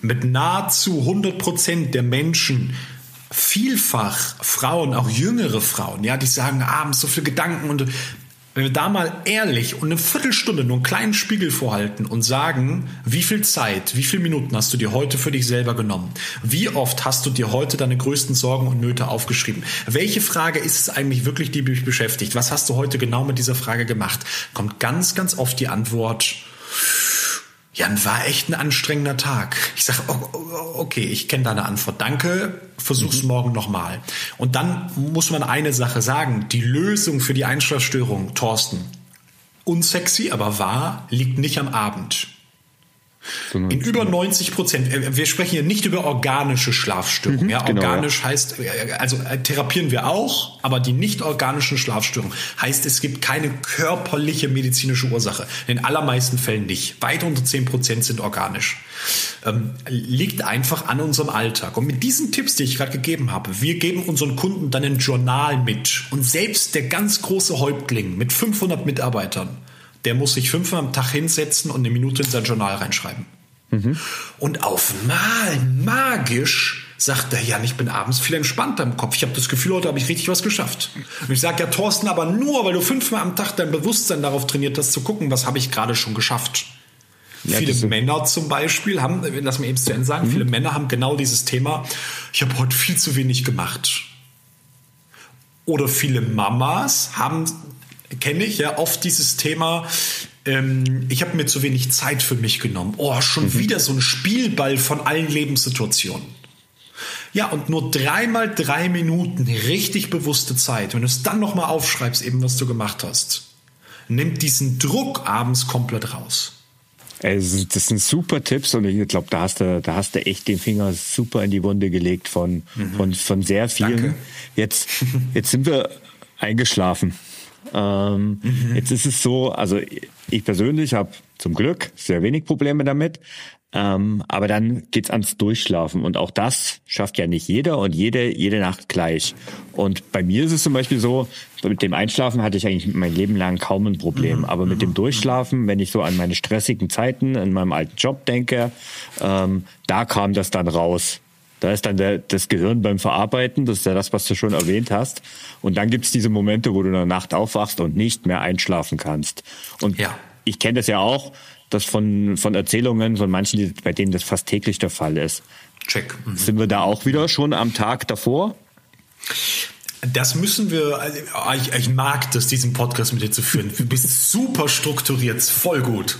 Mit nahezu 100 Prozent der Menschen, vielfach Frauen, auch jüngere Frauen, ja, die sagen abends so viele Gedanken und wenn wir da mal ehrlich und eine Viertelstunde nur einen kleinen Spiegel vorhalten und sagen, wie viel Zeit, wie viele Minuten hast du dir heute für dich selber genommen? Wie oft hast du dir heute deine größten Sorgen und Nöte aufgeschrieben? Welche Frage ist es eigentlich wirklich, die dich beschäftigt? Was hast du heute genau mit dieser Frage gemacht? Kommt ganz, ganz oft die Antwort, Jan, war echt ein anstrengender Tag. Ich sage, okay, ich kenne deine Antwort. Danke, versuch's mhm. morgen nochmal. Und dann muss man eine Sache sagen. Die Lösung für die Einschlafstörung, Thorsten, unsexy, aber wahr, liegt nicht am Abend. In über 90 Prozent. Äh, wir sprechen hier nicht über organische Schlafstörungen. Mhm, ja, genau, organisch ja. heißt, äh, also äh, therapieren wir auch, aber die nicht organischen Schlafstörungen heißt, es gibt keine körperliche medizinische Ursache. In den allermeisten Fällen nicht. Weit unter 10 Prozent sind organisch. Ähm, liegt einfach an unserem Alltag. Und mit diesen Tipps, die ich gerade gegeben habe, wir geben unseren Kunden dann ein Journal mit. Und selbst der ganz große Häuptling mit 500 Mitarbeitern, der muss sich fünfmal am Tag hinsetzen und eine Minute in sein Journal reinschreiben. Mhm. Und auf mal magisch sagt er, ja, ich bin abends viel entspannter im Kopf. Ich habe das Gefühl, heute habe ich richtig was geschafft. Und ich sage, ja, Thorsten, aber nur, weil du fünfmal am Tag dein Bewusstsein darauf trainiert hast, zu gucken, was habe ich gerade schon geschafft. Ja, viele Männer zum Beispiel haben, lass mich eben zu Ende sagen, mhm. viele Männer haben genau dieses Thema, ich habe heute viel zu wenig gemacht. Oder viele Mamas haben kenne ich ja oft dieses Thema, ähm, ich habe mir zu wenig Zeit für mich genommen. Oh, schon mhm. wieder so ein Spielball von allen Lebenssituationen. Ja, und nur dreimal drei Minuten richtig bewusste Zeit, wenn du es dann nochmal aufschreibst, eben was du gemacht hast, nimmt diesen Druck abends komplett raus. Also, das sind super Tipps und ich glaube, da hast du, da hast du echt den Finger super in die Wunde gelegt von, mhm. von, von sehr vielen. Danke. Jetzt, jetzt sind wir eingeschlafen. Ähm, mhm. Jetzt ist es so, also ich persönlich habe zum Glück sehr wenig Probleme damit. Ähm, aber dann geht's ans Durchschlafen und auch das schafft ja nicht jeder und jede jede Nacht gleich. Und bei mir ist es zum Beispiel so, mit dem Einschlafen hatte ich eigentlich mein Leben lang kaum ein Problem, mhm. aber mit dem Durchschlafen, wenn ich so an meine stressigen Zeiten in meinem alten Job denke, ähm, da kam das dann raus. Da ist dann der, das Gehirn beim Verarbeiten, das ist ja das, was du schon erwähnt hast. Und dann gibt's diese Momente, wo du in der Nacht aufwachst und nicht mehr einschlafen kannst. Und ja. ich kenne das ja auch, das von, von Erzählungen von manchen, bei denen das fast täglich der Fall ist. Check. Mhm. Sind wir da auch wieder schon am Tag davor? Das müssen wir, also, ich, ich, mag das, diesen Podcast mit dir zu führen. Du bist super strukturiert, voll gut.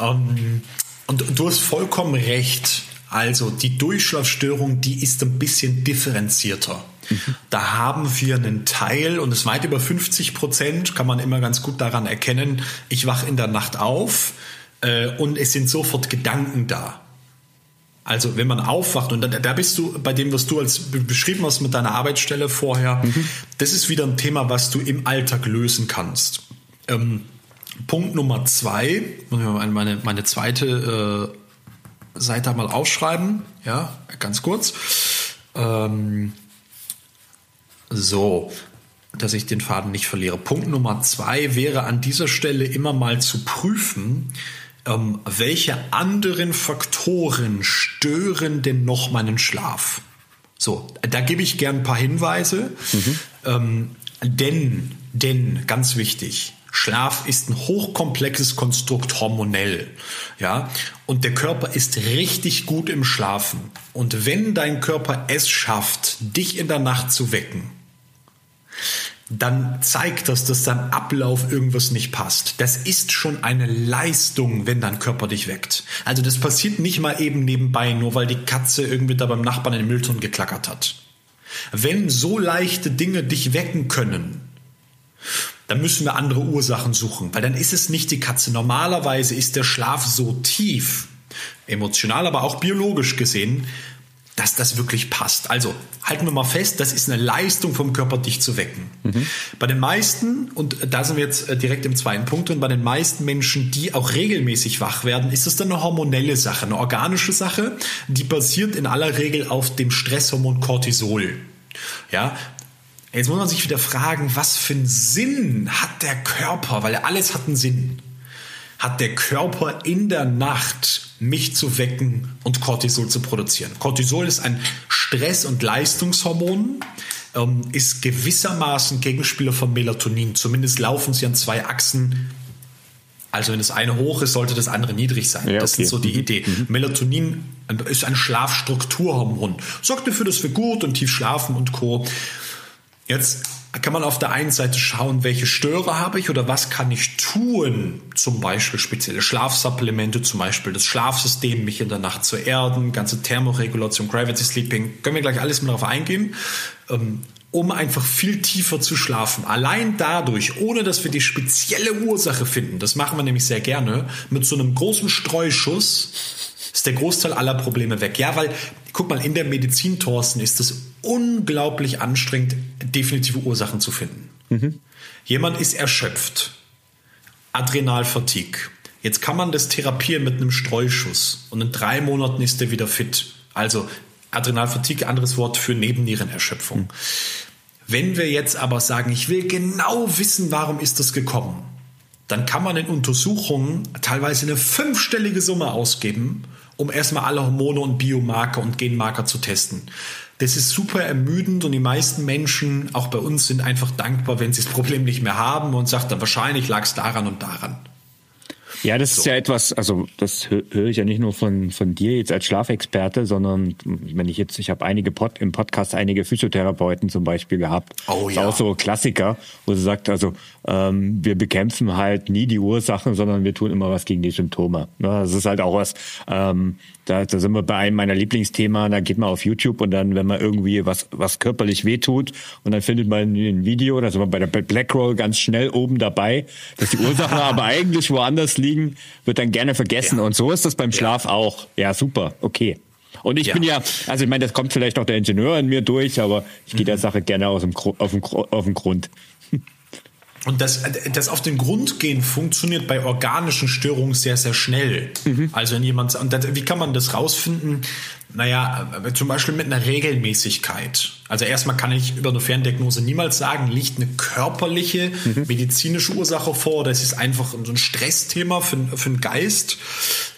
Ähm, und du hast vollkommen recht. Also die Durchschlafstörung, die ist ein bisschen differenzierter. Da haben wir einen Teil und es weit über 50 Prozent, kann man immer ganz gut daran erkennen. Ich wache in der Nacht auf, äh, und es sind sofort Gedanken da. Also wenn man aufwacht und da, da, bist du bei dem, was du als beschrieben hast mit deiner Arbeitsstelle vorher, mhm. das ist wieder ein Thema, was du im Alltag lösen kannst. Ähm, Punkt Nummer zwei, meine, meine zweite äh, Seite mal aufschreiben, ja, ganz kurz. Ähm, so, dass ich den Faden nicht verliere. Punkt Nummer zwei wäre an dieser Stelle immer mal zu prüfen, ähm, welche anderen Faktoren stören denn noch meinen Schlaf? So, da gebe ich gern ein paar Hinweise. Mhm. Ähm, denn, denn, ganz wichtig, Schlaf ist ein hochkomplexes Konstrukt hormonell. Ja, und der Körper ist richtig gut im Schlafen. Und wenn dein Körper es schafft, dich in der Nacht zu wecken, dann zeigt das, dass dein Ablauf irgendwas nicht passt. Das ist schon eine Leistung, wenn dein Körper dich weckt. Also das passiert nicht mal eben nebenbei, nur weil die Katze irgendwie da beim Nachbarn in den Müllton geklackert hat. Wenn so leichte Dinge dich wecken können, dann müssen wir andere Ursachen suchen, weil dann ist es nicht die Katze. Normalerweise ist der Schlaf so tief, emotional, aber auch biologisch gesehen, dass das wirklich passt. Also halten wir mal fest, das ist eine Leistung vom Körper, dich zu wecken. Mhm. Bei den meisten, und da sind wir jetzt äh, direkt im zweiten Punkt drin, bei den meisten Menschen, die auch regelmäßig wach werden, ist das dann eine hormonelle Sache, eine organische Sache, die basiert in aller Regel auf dem Stresshormon Cortisol. Ja, Jetzt muss man sich wieder fragen, was für einen Sinn hat der Körper, weil alles hat einen Sinn hat der Körper in der Nacht mich zu wecken und Cortisol zu produzieren. Cortisol ist ein Stress- und Leistungshormon, ähm, ist gewissermaßen Gegenspieler von Melatonin. Zumindest laufen sie an zwei Achsen. Also wenn das eine hoch ist, sollte das andere niedrig sein. Ja, das ist so die mhm. Idee. Mhm. Melatonin ist ein Schlafstrukturhormon. Sorgt dafür, dass wir gut und tief schlafen und Co. Jetzt kann man auf der einen Seite schauen, welche Störer habe ich oder was kann ich tun, zum Beispiel spezielle Schlafsupplemente, zum Beispiel das Schlafsystem, mich in der Nacht zu erden, ganze Thermoregulation, Gravity Sleeping, können wir gleich alles mal darauf eingehen, ähm, um einfach viel tiefer zu schlafen. Allein dadurch, ohne dass wir die spezielle Ursache finden, das machen wir nämlich sehr gerne, mit so einem großen Streuschuss ist der Großteil aller Probleme weg. Ja, weil, guck mal, in der Medizin, Thorsten, ist es unglaublich anstrengend, definitive Ursachen zu finden. Mhm. Jemand ist erschöpft. Adrenalfatigue. Jetzt kann man das therapieren mit einem Streuschuss und in drei Monaten ist er wieder fit. Also Adrenalfatigue, anderes Wort für Nebennierenerschöpfung. Mhm. Wenn wir jetzt aber sagen, ich will genau wissen, warum ist das gekommen, dann kann man in Untersuchungen teilweise eine fünfstellige Summe ausgeben, um erstmal alle Hormone und Biomarker und Genmarker zu testen. Das ist super ermüdend und die meisten Menschen, auch bei uns, sind einfach dankbar, wenn sie das Problem nicht mehr haben und sagt dann wahrscheinlich lag es daran und daran. Ja, das so. ist ja etwas, also das höre ich ja nicht nur von, von dir jetzt als Schlafexperte, sondern wenn ich jetzt, ich habe einige Pod, im Podcast einige Physiotherapeuten zum Beispiel gehabt. Oh ja. Ist auch so Klassiker, wo sie sagt, also ähm, wir bekämpfen halt nie die Ursachen, sondern wir tun immer was gegen die Symptome. Ja, das ist halt auch was, ähm, da, da sind wir bei einem meiner Lieblingsthemen, da geht man auf YouTube und dann, wenn man irgendwie was, was körperlich wehtut und dann findet man ein Video, da sind wir bei der Blackroll ganz schnell oben dabei, dass die Ursachen aber eigentlich woanders liegen, wird dann gerne vergessen. Ja. Und so ist das beim Schlaf ja. auch. Ja, super, okay. Und ich ja. bin ja, also ich meine, das kommt vielleicht noch der Ingenieur in mir durch, aber ich gehe der mhm. Sache gerne aus dem, auf, dem, auf dem Grund. und das, das auf den Grund gehen funktioniert bei organischen Störungen sehr, sehr schnell. Mhm. Also wenn jemand, und das, wie kann man das rausfinden? Naja, zum Beispiel mit einer Regelmäßigkeit. Also erstmal kann ich über eine Ferndiagnose niemals sagen, liegt eine körperliche, mhm. medizinische Ursache vor. Das ist einfach so ein Stressthema für, für den Geist.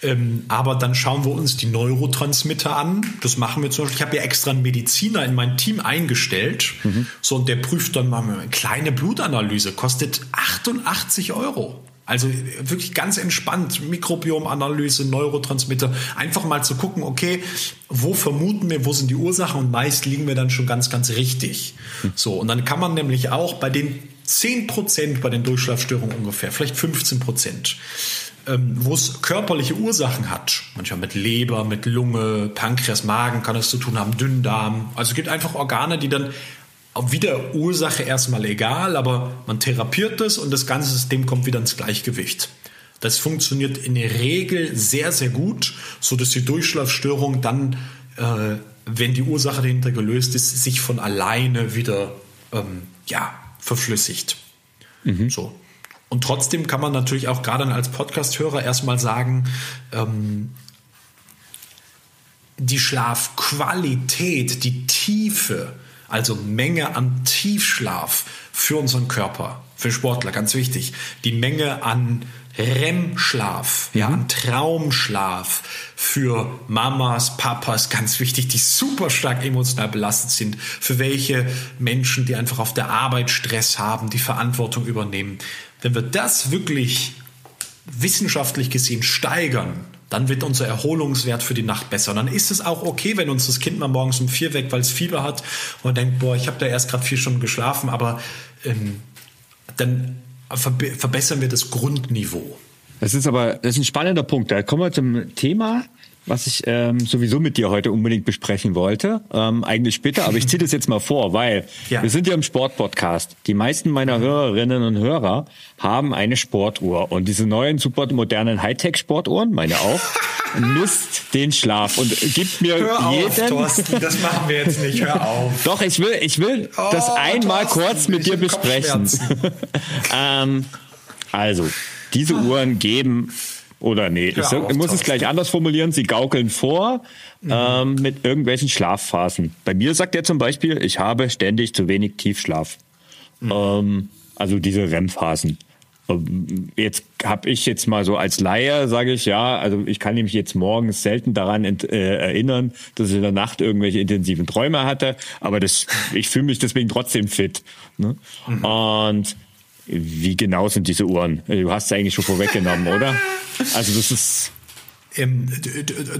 Ähm, aber dann schauen wir uns die Neurotransmitter an. Das machen wir zum Beispiel. Ich habe ja extra einen Mediziner in mein Team eingestellt. Mhm. So, und der prüft dann mal eine kleine Blutanalyse. Kostet 88 Euro. Also wirklich ganz entspannt, Mikrobiomanalyse, Neurotransmitter, einfach mal zu gucken, okay, wo vermuten wir, wo sind die Ursachen und meist liegen wir dann schon ganz, ganz richtig. So, und dann kann man nämlich auch bei den 10 Prozent bei den Durchschlafstörungen ungefähr, vielleicht 15 Prozent, ähm, wo es körperliche Ursachen hat, manchmal mit Leber, mit Lunge, Pankreas, Magen kann es zu tun haben, Dünndarm. Also es gibt einfach Organe, die dann wieder Ursache erstmal egal, aber man therapiert das und das ganze System kommt wieder ins Gleichgewicht. Das funktioniert in der Regel sehr, sehr gut, so dass die Durchschlafstörung dann, äh, wenn die Ursache dahinter gelöst ist, sich von alleine wieder ähm, ja, verflüssigt. Mhm. So. Und trotzdem kann man natürlich auch gerade als Podcast-Hörer erstmal sagen, ähm, die Schlafqualität, die Tiefe, also Menge an Tiefschlaf für unseren Körper, für Sportler, ganz wichtig. Die Menge an REM-Schlaf, ja, mhm. an Traumschlaf für Mamas, Papas, ganz wichtig, die super stark emotional belastet sind, für welche Menschen, die einfach auf der Arbeit Stress haben, die Verantwortung übernehmen. Wenn wir das wirklich wissenschaftlich gesehen steigern, dann wird unser Erholungswert für die Nacht besser. Und dann ist es auch okay, wenn uns das Kind mal morgens um vier weckt, weil es Fieber hat und denkt, boah, ich habe da erst gerade vier Stunden geschlafen, aber ähm, dann verbessern wir das Grundniveau. Das ist aber das ist ein spannender Punkt. Da kommen wir zum Thema was ich ähm, sowieso mit dir heute unbedingt besprechen wollte. Ähm, eigentlich später, aber ich ziehe das jetzt mal vor, weil ja. wir sind ja im Sportpodcast. Die meisten meiner Hörerinnen und Hörer haben eine Sportuhr und diese neuen super modernen Hightech-Sportuhren, meine auch, misst den Schlaf und gibt mir hör jeden. Auf, Thorsten, das machen wir jetzt nicht. Hör auf. Doch, ich will, ich will oh, das einmal Thorsten, kurz mit dir besprechen. ähm, also, diese Uhren geben oder nee, ich, ich muss es gleich anders formulieren. Sie gaukeln vor mhm. ähm, mit irgendwelchen Schlafphasen. Bei mir sagt er zum Beispiel, ich habe ständig zu wenig Tiefschlaf. Mhm. Ähm, also diese REM-Phasen. Ähm, jetzt habe ich jetzt mal so als Laie, sage ich, ja, also ich kann mich jetzt morgens selten daran ent, äh, erinnern, dass ich in der Nacht irgendwelche intensiven Träume hatte, aber das, ich fühle mich deswegen trotzdem fit. Ne? Mhm. Und wie genau sind diese Uhren? Du hast es eigentlich schon vorweggenommen, oder? Also das ist. Ähm,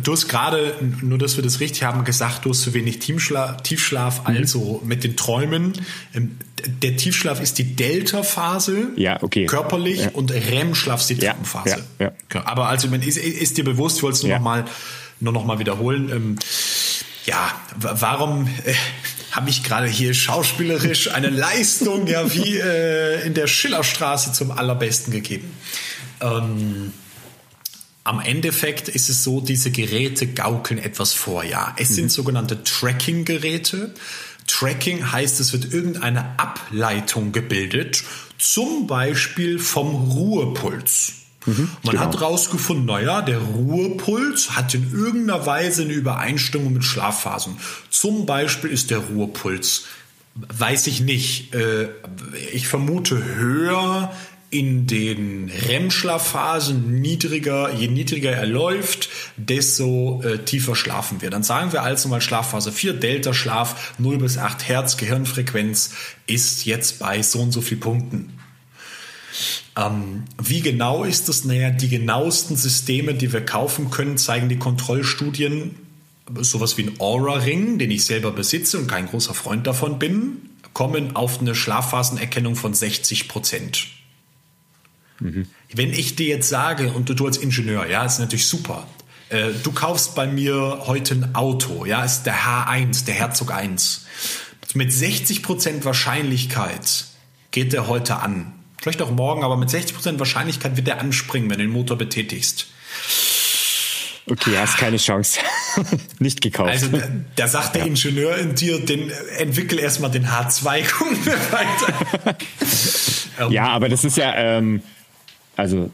du, hast gerade, nur dass wir das richtig haben, gesagt, du hast zu wenig Tiefschlaf, Tiefschlaf mhm. also mit den Träumen. Ähm, der Tiefschlaf ist die Delta-Phase, ja, okay. körperlich, ja. und REM-Schlaf ist die Trockenphase. Ja, ja, Aber also, ist, ist dir bewusst, ich wollte es nur ja. nochmal noch mal wiederholen. Ähm, ja, warum äh, habe ich gerade hier schauspielerisch eine Leistung ja wie äh, in der Schillerstraße zum allerbesten gegeben? Ähm, am Endeffekt ist es so, diese Geräte gaukeln etwas vor. Ja, es mhm. sind sogenannte Tracking-Geräte. Tracking heißt, es wird irgendeine Ableitung gebildet, zum Beispiel vom Ruhepuls. Mhm, Man genau. hat herausgefunden, naja, der Ruhepuls hat in irgendeiner Weise eine Übereinstimmung mit Schlafphasen. Zum Beispiel ist der Ruhepuls, weiß ich nicht, äh, ich vermute höher in den REM-Schlafphasen niedriger, je niedriger er läuft, desto äh, tiefer schlafen wir. Dann sagen wir also mal Schlafphase 4, Delta-Schlaf, 0 bis 8 Hertz, Gehirnfrequenz ist jetzt bei so und so viel Punkten. Ähm, wie genau ist das? Naja, die genauesten Systeme, die wir kaufen können, zeigen die Kontrollstudien. Sowas wie ein Aura-Ring, den ich selber besitze und kein großer Freund davon bin, kommen auf eine Schlafphasenerkennung von 60 Prozent. Mhm. Wenn ich dir jetzt sage, und du, du als Ingenieur, ja, ist natürlich super. Äh, du kaufst bei mir heute ein Auto, ja, ist der H1, der Herzog 1. Mit 60 Prozent Wahrscheinlichkeit geht der heute an. Vielleicht auch morgen, aber mit 60% Wahrscheinlichkeit wird der anspringen, wenn du den Motor betätigst. Okay, hast keine Chance. Nicht gekauft. Also da, da sagt der ja. Ingenieur in dir, den entwickel erstmal den H2, gucken wir weiter. ja, aber das ist ja, ähm, also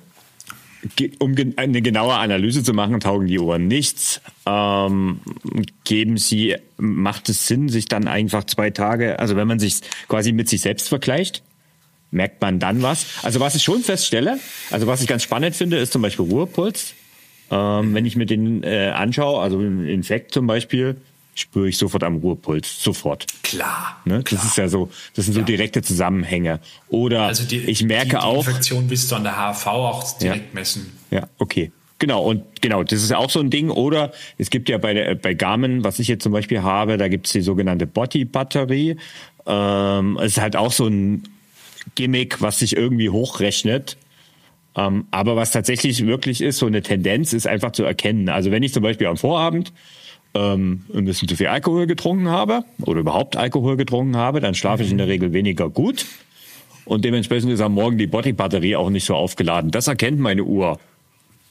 um eine genaue Analyse zu machen, taugen die Uhren nichts. Ähm, geben sie, macht es Sinn, sich dann einfach zwei Tage, also wenn man sich quasi mit sich selbst vergleicht, merkt man dann was. Also was ich schon feststelle, also was ich ganz spannend finde, ist zum Beispiel Ruhepuls. Ähm, wenn ich mir den äh, anschaue, also ein Infekt zum Beispiel, spüre ich sofort am Ruhepuls, sofort. Klar, ne? klar. Das ist ja so, das sind so direkte Zusammenhänge. Oder also die, ich merke die, die auch. Infektion bist du an der HV auch direkt ja. messen. Ja, okay. Genau, und genau, das ist auch so ein Ding. Oder es gibt ja bei, der, bei Garmin, was ich jetzt zum Beispiel habe, da gibt es die sogenannte Body-Batterie. Ähm, es ist halt auch so ein Gimmick, was sich irgendwie hochrechnet. Ähm, aber was tatsächlich wirklich ist, so eine Tendenz ist einfach zu erkennen. Also wenn ich zum Beispiel am Vorabend ähm, ein bisschen zu viel Alkohol getrunken habe oder überhaupt Alkohol getrunken habe, dann schlafe ich in der Regel weniger gut. Und dementsprechend ist am Morgen die Body-Batterie auch nicht so aufgeladen. Das erkennt meine Uhr.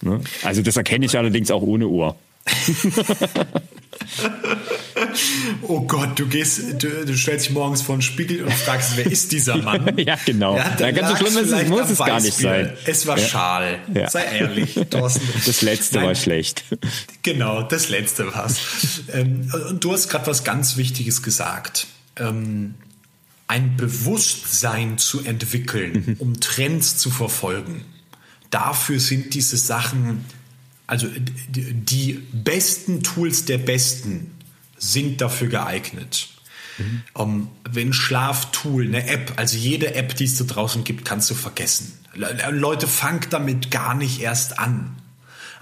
Ne? Also das erkenne ich allerdings auch ohne Uhr. oh Gott, du gehst, du, du, stellst dich morgens vor den Spiegel und fragst, wer ist dieser Mann? ja, genau. Ja, ja, ganz so schlimm ist es, muss es gar nicht sein. Es war ja. schal. Ja. Sei ehrlich, Thorsten. Das letzte Nein, war schlecht. Genau, das letzte war's. ähm, und du hast gerade was ganz Wichtiges gesagt. Ähm, ein Bewusstsein zu entwickeln, mhm. um Trends zu verfolgen. Dafür sind diese Sachen also die besten Tools der besten sind dafür geeignet. Mhm. Um, ähm, wenn Schlaftool, eine App, also jede App, die es da draußen gibt, kannst du vergessen. Leute, fangt damit gar nicht erst an.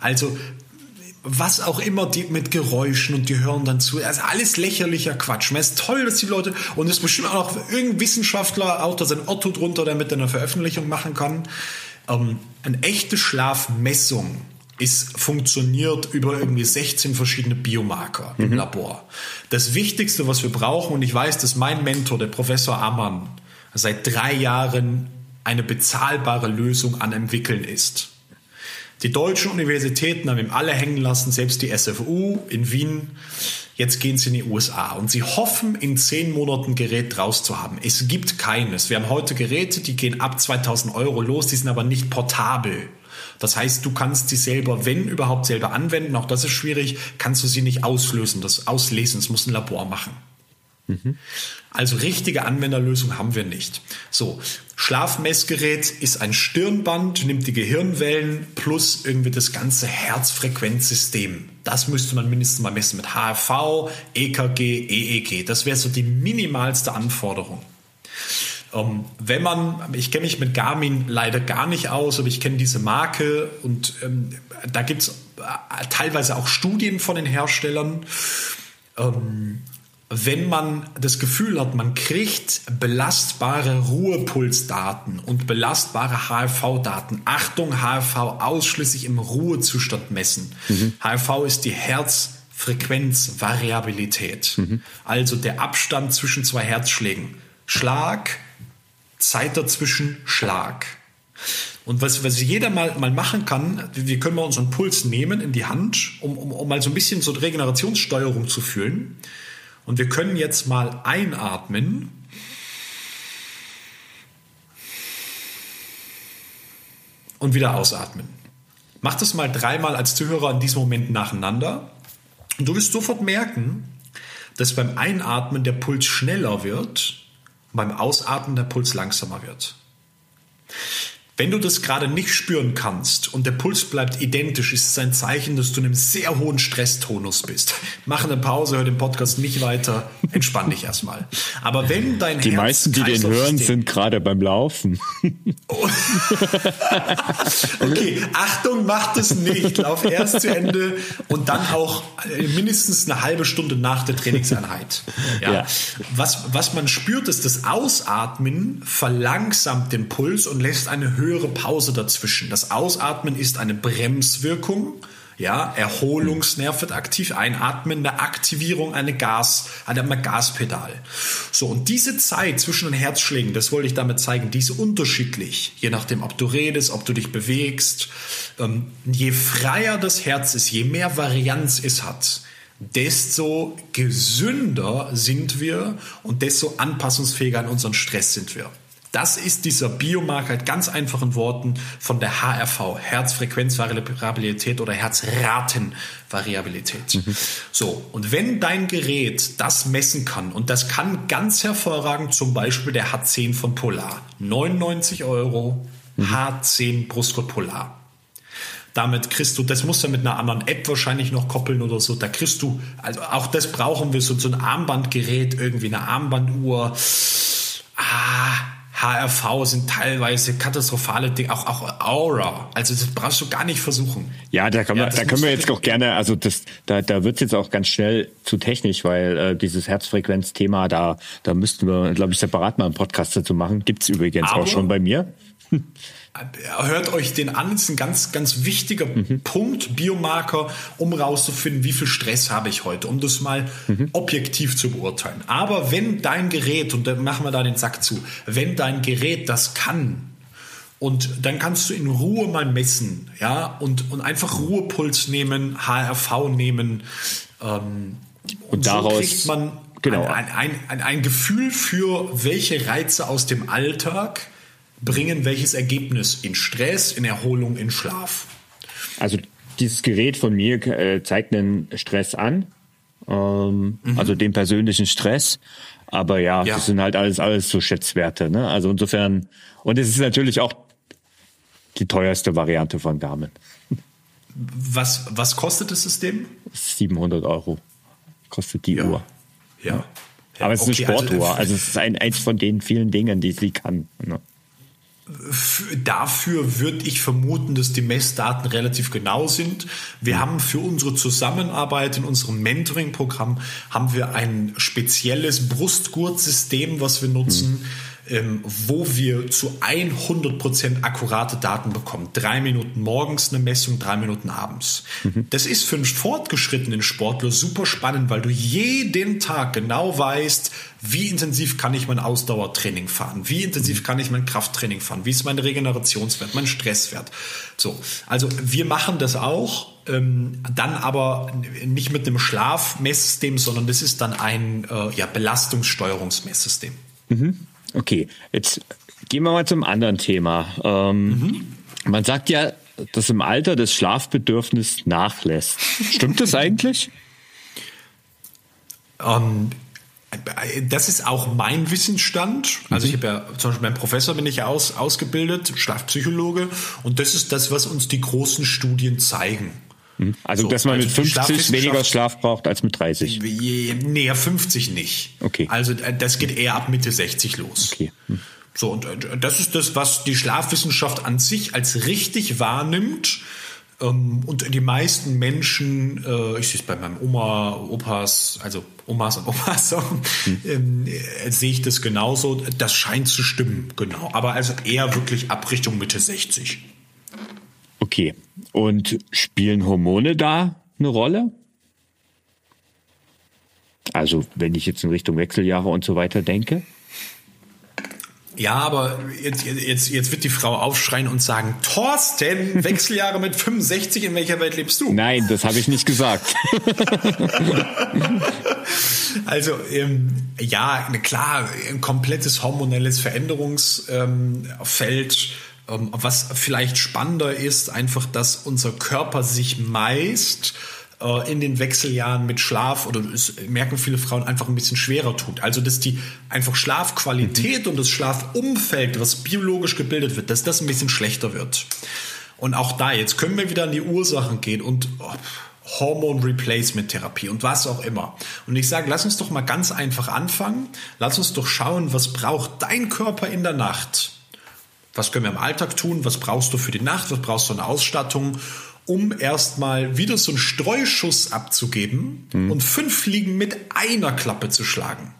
Also was auch immer die mit Geräuschen und die hören dann zu. Also alles lächerlicher Quatsch. Es ist toll, dass die Leute und es ist bestimmt auch noch irgendein Wissenschaftler, auch da sein Otto drunter, der mit einer Veröffentlichung machen kann. Ähm, eine echte Schlafmessung ist funktioniert über irgendwie 16 verschiedene Biomarker mhm. im Labor. Das Wichtigste, was wir brauchen, und ich weiß, dass mein Mentor, der Professor Ammann, seit drei Jahren eine bezahlbare Lösung an entwickeln ist. Die deutschen Universitäten haben ihm alle hängen lassen, selbst die SFU in Wien. Jetzt gehen sie in die USA und sie hoffen, in zehn Monaten Gerät draus zu haben. Es gibt keines. Wir haben heute Geräte, die gehen ab 2000 Euro los, die sind aber nicht portabel. Das heißt, du kannst sie selber, wenn überhaupt selber anwenden, auch das ist schwierig, kannst du sie nicht auslösen, das auslesen, das muss ein Labor machen. Mhm. Also richtige Anwenderlösung haben wir nicht. So, Schlafmessgerät ist ein Stirnband, nimmt die Gehirnwellen plus irgendwie das ganze Herzfrequenzsystem. Das müsste man mindestens mal messen mit HRV, EKG, EEG. Das wäre so die minimalste Anforderung. Ähm, wenn man, ich kenne mich mit Garmin leider gar nicht aus, aber ich kenne diese Marke und ähm, da gibt es äh, teilweise auch Studien von den Herstellern. Ähm, wenn man das Gefühl hat, man kriegt belastbare Ruhepulsdaten und belastbare HRV-Daten. Achtung, HRV ausschließlich im Ruhezustand messen. Mhm. HRV ist die Herzfrequenzvariabilität. Mhm. Also der Abstand zwischen zwei Herzschlägen. Schlag, Zeit dazwischen, Schlag. Und was, was jeder mal, mal machen kann, wir können mal unseren Puls nehmen in die Hand, um, um, um mal so ein bisschen so Regenerationssteuerung zu fühlen. Und wir können jetzt mal einatmen. Und wieder ausatmen. Mach das mal dreimal als Zuhörer in diesem Moment nacheinander. Und du wirst sofort merken, dass beim Einatmen der Puls schneller wird beim Ausatmen der Puls langsamer wird. Wenn du das gerade nicht spüren kannst und der Puls bleibt identisch, ist es ein Zeichen, dass du in einem sehr hohen Stresstonus bist. Mach eine Pause, hör den Podcast nicht weiter, entspann dich erstmal. Aber wenn dein Die Herz meisten, die den hören, sind gerade beim Laufen. Oh. okay, Achtung, mach das nicht. Lauf erst zu Ende und dann auch äh, mindestens eine halbe Stunde nach der Trainingseinheit. Ja. ja. Was, was man spürt, ist, das Ausatmen verlangsamt den Puls und lässt eine höhere höhere Pause dazwischen. Das Ausatmen ist eine Bremswirkung. Ja, Erholungsnerv wird aktiv, einatmen, eine Aktivierung, eine Gas, eine Gaspedal. So, und diese Zeit zwischen den Herzschlägen, das wollte ich damit zeigen, die ist unterschiedlich, je nachdem, ob du redest, ob du dich bewegst. Ähm, je freier das Herz ist, je mehr Varianz es hat, desto gesünder sind wir und desto anpassungsfähiger an unseren Stress sind wir. Das ist dieser Biomarker, ganz einfachen Worten, von der HRV, Herzfrequenzvariabilität oder Herzratenvariabilität. Mhm. So, und wenn dein Gerät das messen kann, und das kann ganz hervorragend zum Beispiel der H10 von Polar, 99 Euro, mhm. H10 Brustgurt Polar. Damit kriegst du, das musst du mit einer anderen App wahrscheinlich noch koppeln oder so. Da kriegst du, also auch das brauchen wir, so, so ein Armbandgerät, irgendwie eine Armbanduhr. Ah, HRV sind teilweise katastrophale Dinge, auch, auch Aura. Also das brauchst du gar nicht versuchen. Ja, da, kann man, ja, da können wir jetzt auch gerne, also das, da, da wird es jetzt auch ganz schnell zu technisch, weil äh, dieses Herzfrequenzthema, da, da müssten wir, glaube ich, separat mal einen Podcast dazu machen. Gibt's übrigens Aber, auch schon bei mir. hört euch den an. Das ist ein ganz, ganz wichtiger mhm. Punkt, Biomarker, um rauszufinden, wie viel Stress habe ich heute, um das mal mhm. objektiv zu beurteilen. Aber wenn dein Gerät, und dann machen wir da den Sack zu, wenn dein Gerät das kann, und dann kannst du in Ruhe mal messen, ja, und, und einfach Ruhepuls nehmen, HRV nehmen, ähm, und, und daraus so kriegt man genau. ein, ein, ein, ein Gefühl für welche Reize aus dem Alltag bringen welches Ergebnis in Stress, in Erholung, in Schlaf. Also dieses Gerät von mir äh, zeigt einen Stress an, ähm, mhm. also den persönlichen Stress. Aber ja, ja, das sind halt alles alles so Schätzwerte. Ne? Also insofern und es ist natürlich auch die teuerste Variante von Garmin. Was was kostet das System? 700 Euro kostet die ja. Uhr. Ja. ja. Aber es ist okay, eine Sportuhr, also, also, es ist ein, eins von den vielen Dingen, die sie kann. Ne? Dafür würde ich vermuten, dass die Messdaten relativ genau sind. Wir haben für unsere Zusammenarbeit in unserem Mentoring-Programm haben wir ein spezielles Brustgurtsystem, was wir nutzen. Mhm ähm, wo wir zu 100% akkurate Daten bekommen. Drei Minuten morgens eine Messung, drei Minuten abends. Mhm. Das ist für einen fortgeschrittenen Sportler super spannend, weil du jeden Tag genau weißt, wie intensiv kann ich mein Ausdauertraining fahren, wie intensiv mhm. kann ich mein Krafttraining fahren, wie ist mein Regenerationswert, mein Stresswert. So, also wir machen das auch. Ähm, dann aber nicht mit einem Schlafmesssystem, sondern das ist dann ein äh, ja, Belastungssteuerungsmesssystem. Mhm. Okay, jetzt gehen wir mal zum anderen Thema. Ähm, mhm. Man sagt ja, dass im Alter das Schlafbedürfnis nachlässt. Stimmt das eigentlich? Um, ähm, das ist auch mein Wissensstand. Also ich mhm. habe ja zum Beispiel mein Professor bin ich aus, ausgebildet, Schlafpsychologe, und das ist das, was uns die großen Studien zeigen. Mhm. Also, so, dass man also mit 50 weniger Schlaf braucht als mit 30? Nee, 50 nicht. Okay. Also, äh, das geht eher ab Mitte 60 los. Okay. Hm. So, und äh, das ist das, was die Schlafwissenschaft an sich als richtig wahrnimmt. Ähm, und die meisten Menschen, äh, ich sehe es bei meinem Oma, Opas, also Omas und Opas, hm. sehe ich das genauso. Das scheint zu stimmen, genau. Aber also eher wirklich ab Richtung Mitte 60. Okay. Und spielen Hormone da eine Rolle? Also, wenn ich jetzt in Richtung Wechseljahre und so weiter denke? Ja, aber jetzt, jetzt, jetzt wird die Frau aufschreien und sagen, Thorsten, Wechseljahre mit 65, in welcher Welt lebst du? Nein, das habe ich nicht gesagt. also ähm, ja, klar, ein komplettes hormonelles Veränderungsfeld. Ähm, was vielleicht spannender ist, einfach, dass unser Körper sich meist äh, in den Wechseljahren mit Schlaf oder es merken viele Frauen einfach ein bisschen schwerer tut. Also dass die einfach Schlafqualität mhm. und das Schlafumfeld, was biologisch gebildet wird, dass das ein bisschen schlechter wird. Und auch da, jetzt können wir wieder an die Ursachen gehen und oh, Hormone Replacement Therapie und was auch immer. Und ich sage, lass uns doch mal ganz einfach anfangen. Lass uns doch schauen, was braucht dein Körper in der Nacht? Was können wir im Alltag tun? Was brauchst du für die Nacht? Was brauchst du an Ausstattung? Um erstmal wieder so einen Streuschuss abzugeben mhm. und fünf Fliegen mit einer Klappe zu schlagen.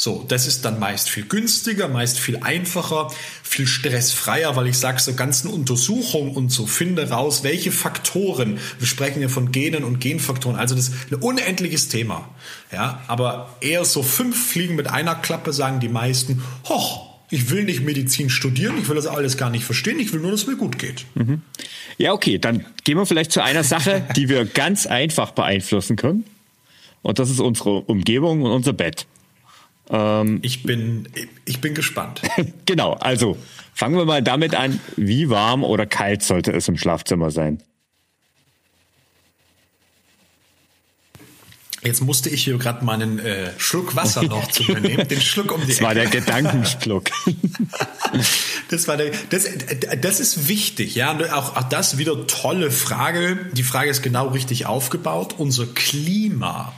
So, das ist dann meist viel günstiger, meist viel einfacher, viel stressfreier, weil ich sage, so ganzen Untersuchungen und so finde raus, welche Faktoren, wir sprechen ja von Genen und Genfaktoren, also das ist ein unendliches Thema. Ja, aber eher so fünf Fliegen mit einer Klappe sagen die meisten, hoch, ich will nicht Medizin studieren, ich will das alles gar nicht verstehen, ich will nur, dass es mir gut geht. Mhm. Ja, okay, dann gehen wir vielleicht zu einer Sache, die wir ganz einfach beeinflussen können. Und das ist unsere Umgebung und unser Bett. Ähm, ich, bin, ich bin gespannt. genau, also fangen wir mal damit an, wie warm oder kalt sollte es im Schlafzimmer sein? Jetzt musste ich hier gerade meinen äh, Schluck Wasser noch zu mir nehmen, den Schluck um die Das Ecke. war der Gedankenschluck. das war der, das, das ist wichtig, ja. Auch, auch das wieder tolle Frage. Die Frage ist genau richtig aufgebaut. Unser Klima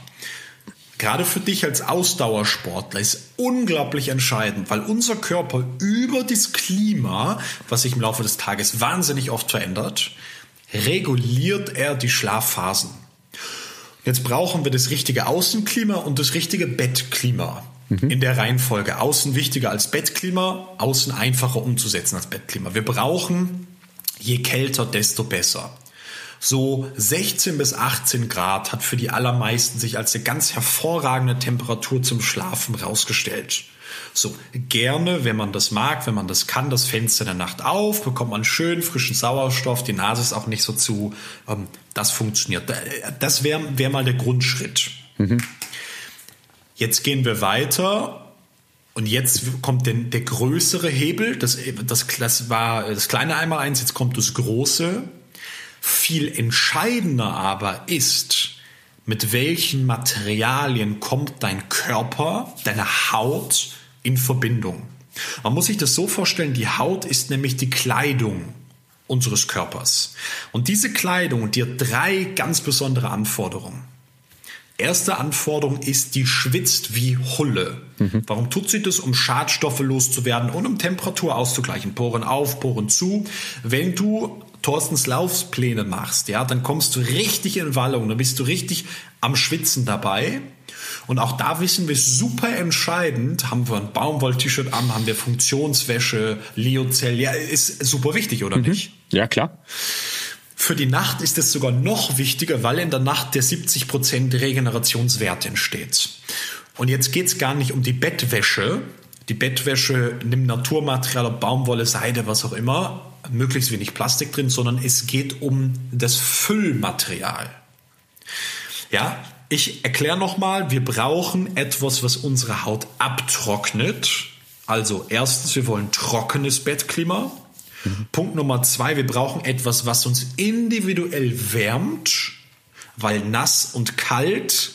gerade für dich als Ausdauersportler ist unglaublich entscheidend, weil unser Körper über das Klima, was sich im Laufe des Tages wahnsinnig oft verändert, reguliert er die Schlafphasen. Jetzt brauchen wir das richtige Außenklima und das richtige Bettklima. Mhm. In der Reihenfolge. Außen wichtiger als Bettklima, außen einfacher umzusetzen als Bettklima. Wir brauchen, je kälter, desto besser. So 16 bis 18 Grad hat für die allermeisten sich als eine ganz hervorragende Temperatur zum Schlafen rausgestellt. So, gerne, wenn man das mag, wenn man das kann, das Fenster in der Nacht auf, bekommt man schön frischen Sauerstoff, die Nase ist auch nicht so zu. Ähm, das funktioniert. Das wäre wär mal der Grundschritt. Mhm. Jetzt gehen wir weiter und jetzt kommt denn der größere Hebel. Das, das, das war das kleine Einmaleins, jetzt kommt das große. Viel entscheidender aber ist, mit welchen Materialien kommt dein Körper, deine Haut in Verbindung. Man muss sich das so vorstellen, die Haut ist nämlich die Kleidung unseres Körpers. Und diese Kleidung, die hat drei ganz besondere Anforderungen. Erste Anforderung ist, die schwitzt wie Hulle. Mhm. Warum tut sie das? Um Schadstoffe loszuwerden und um Temperatur auszugleichen. Poren auf, Poren zu. Wenn du Thorstens Laufspläne machst, ja, dann kommst du richtig in Wallung, dann bist du richtig am Schwitzen dabei. Und auch da wissen wir super entscheidend, haben wir ein Baumwoll-T-Shirt an, haben wir Funktionswäsche, Leozell, ja, ist super wichtig, oder mhm. nicht? Ja, klar. Für die Nacht ist es sogar noch wichtiger, weil in der Nacht der 70% Regenerationswert entsteht. Und jetzt geht es gar nicht um die Bettwäsche. Die Bettwäsche nimmt Naturmaterial, Baumwolle, Seide, was auch immer möglichst wenig Plastik drin, sondern es geht um das Füllmaterial. Ja, ich erkläre nochmal, wir brauchen etwas, was unsere Haut abtrocknet. Also erstens, wir wollen trockenes Bettklima. Mhm. Punkt Nummer zwei, wir brauchen etwas, was uns individuell wärmt, weil nass und kalt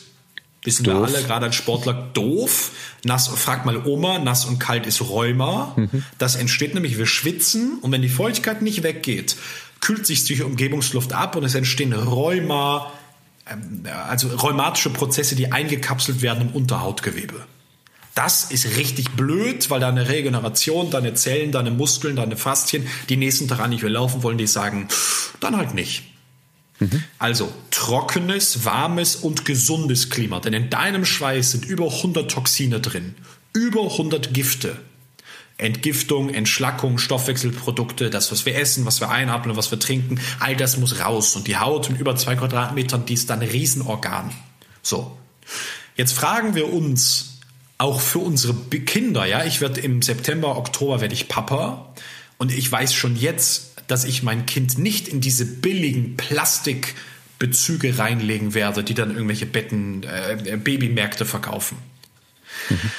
wissen doof. wir alle, gerade als Sportler, doof. Nass, frag mal Oma, nass und kalt ist Rheuma. Mhm. Das entsteht nämlich, wir schwitzen und wenn die Feuchtigkeit nicht weggeht, kühlt sich die Umgebungsluft ab und es entstehen Rheuma, also rheumatische Prozesse, die eingekapselt werden im Unterhautgewebe. Das ist richtig blöd, weil deine Regeneration, deine Zellen, deine Muskeln, deine Faszien, die nächsten daran nicht mehr laufen wollen, die sagen, dann halt nicht. Mhm. Also trockenes, warmes und gesundes Klima. Denn in deinem Schweiß sind über 100 Toxine drin. Über 100 Gifte. Entgiftung, Entschlackung, Stoffwechselprodukte, das, was wir essen, was wir einatmen, was wir trinken, all das muss raus. Und die Haut mit über zwei Quadratmetern, die ist dann ein Riesenorgan. So. Jetzt fragen wir uns, auch für unsere Kinder, ja, ich werde im September, Oktober werde ich Papa und ich weiß schon jetzt, dass ich mein Kind nicht in diese billigen Plastikbezüge reinlegen werde, die dann irgendwelche Betten, äh, Babymärkte verkaufen. Mhm.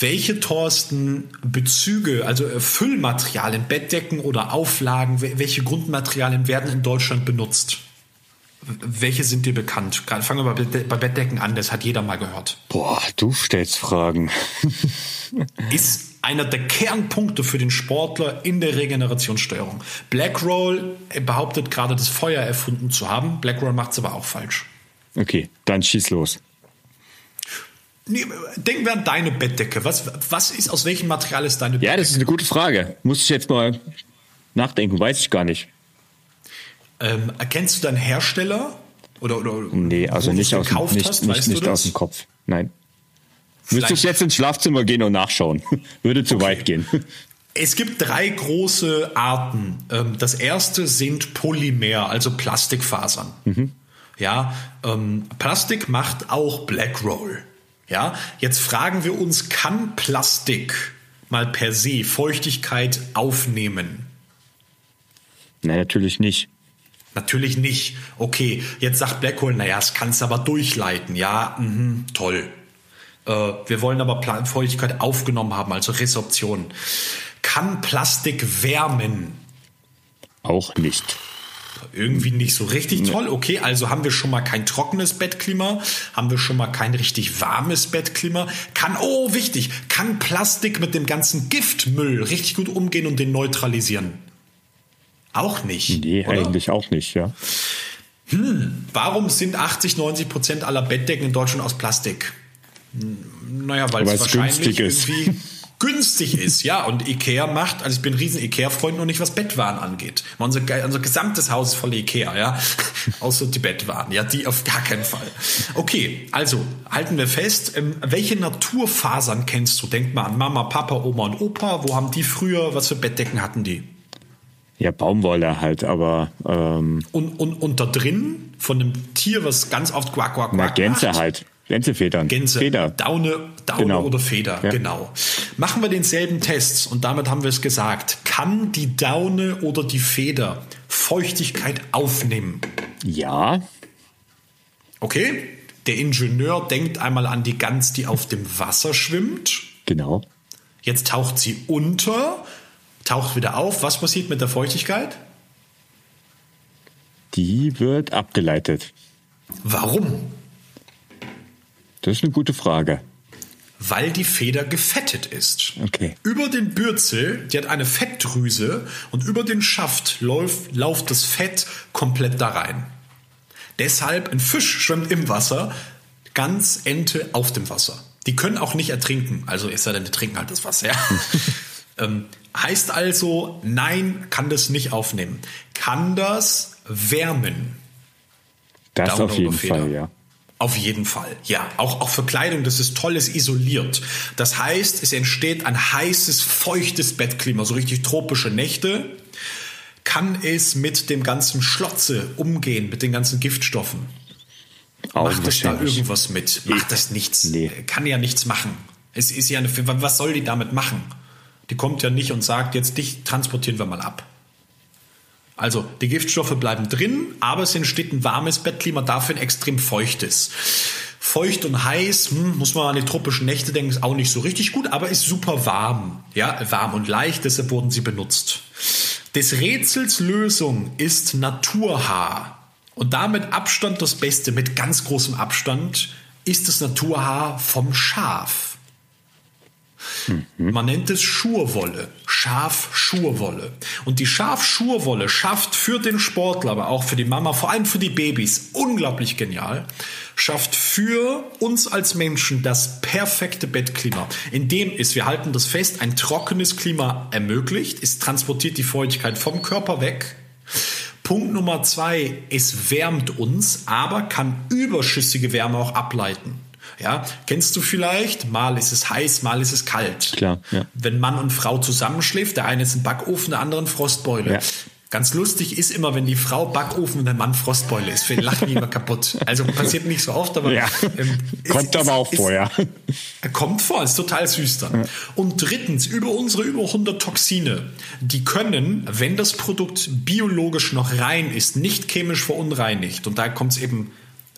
Welche, Thorsten, Bezüge, also äh, Füllmaterialien, Bettdecken oder Auflagen, welche Grundmaterialien werden in Deutschland benutzt? Welche sind dir bekannt? Fangen wir bei Bettdecken an, das hat jeder mal gehört. Boah, du stellst Fragen. Ist einer der Kernpunkte für den Sportler in der Regenerationssteuerung. Blackroll behauptet gerade, das Feuer erfunden zu haben. Blackroll macht es aber auch falsch. Okay, dann schieß los. Denken wir an deine Bettdecke. Was, was ist, aus welchem Material ist deine Bettdecke? Ja, das ist eine gute Frage. Muss ich jetzt mal nachdenken, weiß ich gar nicht. Ähm, erkennst du deinen Hersteller? Oder, oder nee, also nicht, aus, nicht, hast, nicht, nicht aus dem Kopf. Nein. Müsstest jetzt ins Schlafzimmer gehen und nachschauen. Würde zu okay. weit gehen. Es gibt drei große Arten. Ähm, das erste sind Polymer, also Plastikfasern. Mhm. Ja, ähm, Plastik macht auch Blackroll. Ja, jetzt fragen wir uns, kann Plastik mal per se Feuchtigkeit aufnehmen? Nein, natürlich nicht. Natürlich nicht. Okay, jetzt sagt Blackhole, naja, es kann es aber durchleiten. Ja, mh, toll. Äh, wir wollen aber Feuchtigkeit aufgenommen haben, also Resorption. Kann Plastik wärmen? Auch nicht. Irgendwie nicht so richtig toll. Okay, also haben wir schon mal kein trockenes Bettklima, haben wir schon mal kein richtig warmes Bettklima. Kann, oh wichtig, kann Plastik mit dem ganzen Giftmüll richtig gut umgehen und den neutralisieren? Auch nicht. Nee, oder? eigentlich auch nicht, ja. Hm, warum sind 80, 90 Prozent aller Bettdecken in Deutschland aus Plastik? Hm, naja, weil es wahrscheinlich irgendwie günstig ist. Ja, und Ikea macht, also ich bin ein riesen Ikea-Freund, nur nicht was Bettwaren angeht. Unser, unser gesamtes Haus ist voll Ikea, ja. Außer die Bettwaren, ja, die auf gar keinen Fall. Okay, also halten wir fest, ähm, welche Naturfasern kennst du? Denk mal an Mama, Papa, Oma und Opa. Wo haben die früher, was für Bettdecken hatten die? Ja, Baumwolle halt, aber. Ähm, und, und, und da drin von einem Tier, was ganz oft quack, quack, quack. Na, Gänse macht. halt. Gänsefedern. Gänse. Feder. Daune, Daune genau. oder Feder, ja. genau. Machen wir denselben Test und damit haben wir es gesagt. Kann die Daune oder die Feder Feuchtigkeit aufnehmen? Ja. Okay. Der Ingenieur denkt einmal an die Gans, die auf dem Wasser schwimmt. Genau. Jetzt taucht sie unter taucht wieder auf. Was passiert mit der Feuchtigkeit? Die wird abgeleitet. Warum? Das ist eine gute Frage. Weil die Feder gefettet ist. Okay. Über den Bürzel, die hat eine Fettdrüse und über den Schaft läuft, läuft das Fett komplett da rein. Deshalb ein Fisch schwimmt im Wasser, ganz Ente auf dem Wasser. Die können auch nicht ertrinken. Also es sei denn, die trinken halt das Wasser. Ja. ähm, Heißt also, nein, kann das nicht aufnehmen. Kann das wärmen? Das Down auf jeden Fall, ja. Auf jeden Fall, ja. Auch, auch für Kleidung, das ist toll, ist isoliert. Das heißt, es entsteht ein heißes, feuchtes Bettklima, so richtig tropische Nächte. Kann es mit dem ganzen Schlotze umgehen, mit den ganzen Giftstoffen? Auch Macht es da irgendwas mit? Macht das nichts? Nee. Kann ja nichts machen. Es ist ja eine, was soll die damit machen? Die kommt ja nicht und sagt, jetzt dich transportieren wir mal ab. Also die Giftstoffe bleiben drin, aber es entsteht ein warmes Bettklima, dafür ein extrem feuchtes. Feucht und heiß, hm, muss man an die tropischen Nächte denken, ist auch nicht so richtig gut, aber ist super warm. Ja, warm und leicht, deshalb wurden sie benutzt. Des Rätsels Lösung ist Naturhaar. Und damit Abstand das Beste, mit ganz großem Abstand, ist das Naturhaar vom Schaf. Mhm. Man nennt es Schurwolle, Schafschurwolle. Und die Schafschurwolle schafft für den Sportler, aber auch für die Mama, vor allem für die Babys, unglaublich genial, schafft für uns als Menschen das perfekte Bettklima, in dem ist, wir halten das fest, ein trockenes Klima ermöglicht, es transportiert die Feuchtigkeit vom Körper weg. Punkt Nummer zwei, es wärmt uns, aber kann überschüssige Wärme auch ableiten. Ja, kennst du vielleicht? Mal ist es heiß, mal ist es kalt. Klar. Ja. Wenn Mann und Frau zusammenschläft, der eine ist ein Backofen, der andere ein Frostbeule. Ja. Ganz lustig ist immer, wenn die Frau Backofen und der Mann Frostbeule ist. Wir lachen immer kaputt. Also passiert nicht so oft, aber ja. ähm, kommt ist, aber auch ist, vorher. Kommt vor, ist total süß dann. Ja. Und drittens, über unsere über 100 Toxine, die können, wenn das Produkt biologisch noch rein ist, nicht chemisch verunreinigt, und da kommt es eben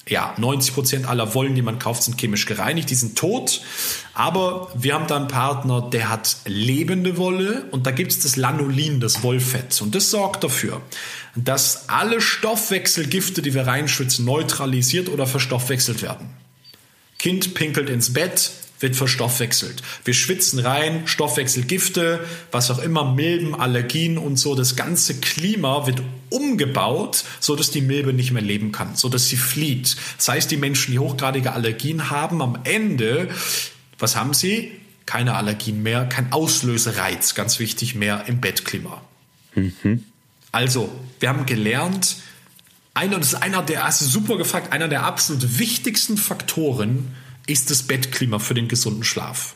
ja, 90 Prozent aller Wollen, die man kauft, sind chemisch gereinigt, die sind tot. Aber wir haben da einen Partner, der hat lebende Wolle und da gibt es das Lanolin, das Wollfett. Und das sorgt dafür, dass alle Stoffwechselgifte, die wir reinschwitzen, neutralisiert oder verstoffwechselt werden. Kind pinkelt ins Bett, wird verstoffwechselt. Wir schwitzen rein, Stoffwechselgifte, was auch immer, Milben, Allergien und so. Das ganze Klima wird umgebaut, so dass die Milbe nicht mehr leben kann, so dass sie flieht. Das heißt, die Menschen, die hochgradige Allergien haben, am Ende, was haben sie? Keine Allergien mehr, kein Auslösereiz, ganz wichtig mehr im Bettklima. Mhm. Also, wir haben gelernt, einer, das ist einer der, hast du super gefragt, einer der absolut wichtigsten Faktoren ist das Bettklima für den gesunden Schlaf.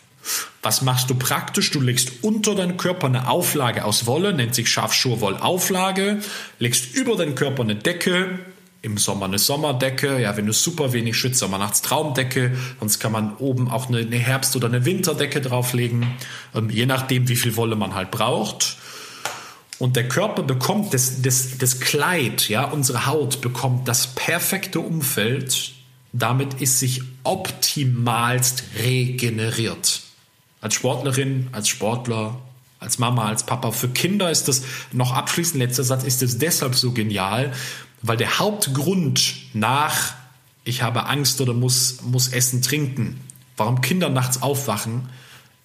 Was machst du praktisch? Du legst unter deinen Körper eine Auflage aus Wolle, nennt sich Schafschurwollauflage, legst über deinen Körper eine Decke, im Sommer eine Sommerdecke, ja, wenn du super wenig schwitzt, Sommer nachts Traumdecke, sonst kann man oben auch eine, eine Herbst- oder eine Winterdecke drauflegen, ähm, je nachdem, wie viel Wolle man halt braucht. Und der Körper bekommt das, das, das Kleid, ja, unsere Haut bekommt das perfekte Umfeld, damit ist sich optimalst regeneriert. Als Sportlerin, als Sportler, als Mama, als Papa. Für Kinder ist das, noch abschließend letzter Satz, ist es deshalb so genial, weil der Hauptgrund nach, ich habe Angst oder muss, muss Essen trinken, warum Kinder nachts aufwachen,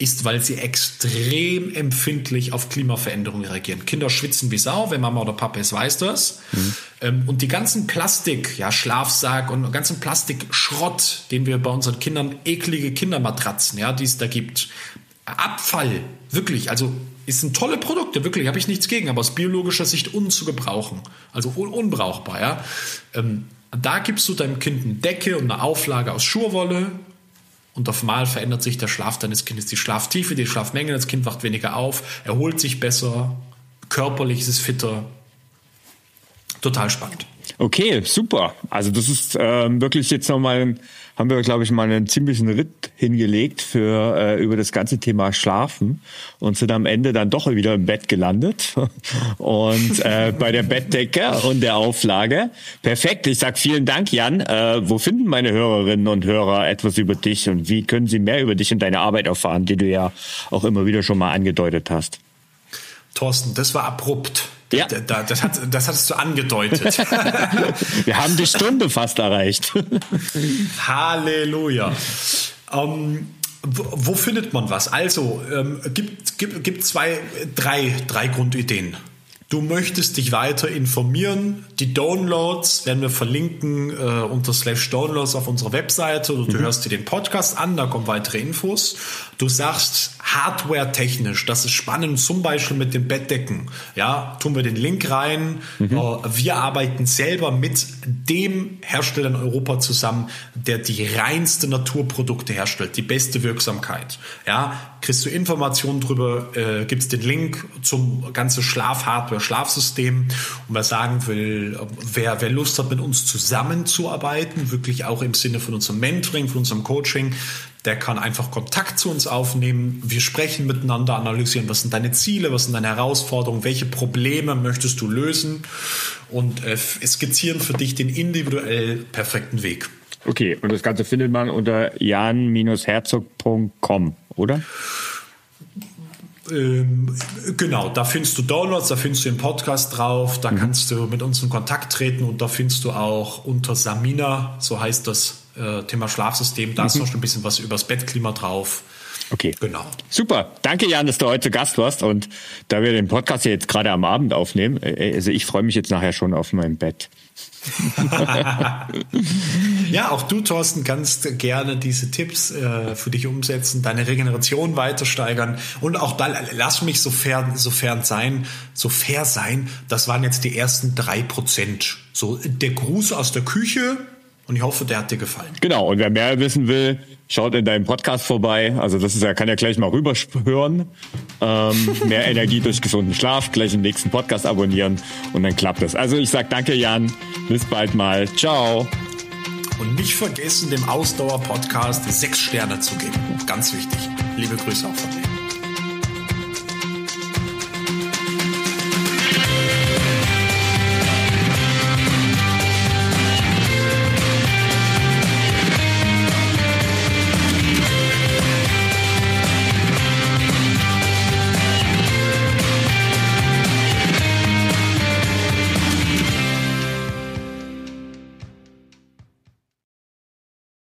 ist, weil sie extrem empfindlich auf Klimaveränderungen reagieren. Kinder schwitzen wie Sau, wenn Mama oder Papa es weiß das. Mhm. Und die ganzen Plastik, ja, Schlafsack und ganzen Plastikschrott, den wir bei unseren Kindern, eklige Kindermatratzen, ja, die es da gibt. Abfall, wirklich, also es sind tolle Produkte, wirklich, habe ich nichts gegen, aber aus biologischer Sicht unzugebrauchen, also un unbrauchbar, ja. Ähm, da gibst du deinem Kind eine Decke und eine Auflage aus Schurwolle, und auf Mal verändert sich der Schlaf deines Kindes, die Schlaftiefe, die Schlafmenge. Das Kind wacht weniger auf, erholt sich besser, körperlich ist es fitter. Total spannend. Okay, super. Also das ist ähm, wirklich jetzt nochmal ein haben wir, glaube ich, mal einen ziemlichen Ritt hingelegt für äh, über das ganze Thema Schlafen und sind am Ende dann doch wieder im Bett gelandet und äh, bei der Bettdecke und der Auflage. Perfekt. Ich sag vielen Dank, Jan. Äh, wo finden meine Hörerinnen und Hörer etwas über dich und wie können sie mehr über dich und deine Arbeit erfahren, die du ja auch immer wieder schon mal angedeutet hast? Thorsten, das war abrupt. Ja. Das, das, hat, das hattest du angedeutet. Wir haben die Stunde fast erreicht. Halleluja. Ähm, wo, wo, findet man was? Also, ähm, gibt, gibt, gibt zwei, drei, drei Grundideen. Du möchtest dich weiter informieren. Die Downloads werden wir verlinken äh, unter slash Downloads auf unserer Webseite oder du mhm. hörst dir den Podcast an, da kommen weitere Infos. Du sagst hardware-technisch, das ist spannend, zum Beispiel mit den Bettdecken. Ja, tun wir den Link rein. Mhm. Äh, wir arbeiten selber mit dem Hersteller in Europa zusammen, der die reinste Naturprodukte herstellt, die beste Wirksamkeit. Ja, kriegst du Informationen drüber, äh, gibt's den Link zum ganzen Schlafhardware, Schlafsystem. Und wer sagen will, wer, wer Lust hat, mit uns zusammenzuarbeiten, wirklich auch im Sinne von unserem Mentoring, von unserem Coaching, der kann einfach Kontakt zu uns aufnehmen. Wir sprechen miteinander, analysieren, was sind deine Ziele, was sind deine Herausforderungen, welche Probleme möchtest du lösen und äh, skizzieren für dich den individuell perfekten Weg. Okay, und das Ganze findet man unter jan-herzog.com, oder? Ähm, genau, da findest du Downloads, da findest du den Podcast drauf, da mhm. kannst du mit uns in Kontakt treten und da findest du auch unter Samina, so heißt das äh, Thema Schlafsystem, da mhm. ist noch ein bisschen was übers Bettklima drauf. Okay. Genau. Super. Danke, Jan, dass du heute Gast warst. Und da wir den Podcast jetzt gerade am Abend aufnehmen, äh, also ich freue mich jetzt nachher schon auf mein Bett. ja, auch du, Thorsten, kannst gerne diese Tipps äh, für dich umsetzen, deine Regeneration weiter steigern und auch da lass mich so fern, so fern sein, so fair sein. Das waren jetzt die ersten drei Prozent. So der Gruß aus der Küche und ich hoffe, der hat dir gefallen. Genau. Und wer mehr wissen will, schaut in deinem Podcast vorbei. Also das ist, er kann ja gleich mal rüberhören. Ähm, mehr Energie durch gesunden Schlaf, gleich den nächsten Podcast abonnieren und dann klappt es. Also ich sag danke, Jan. Bis bald mal. Ciao. Und nicht vergessen, dem Ausdauer-Podcast sechs Sterne zu geben. Ganz wichtig. Liebe Grüße auch von mir.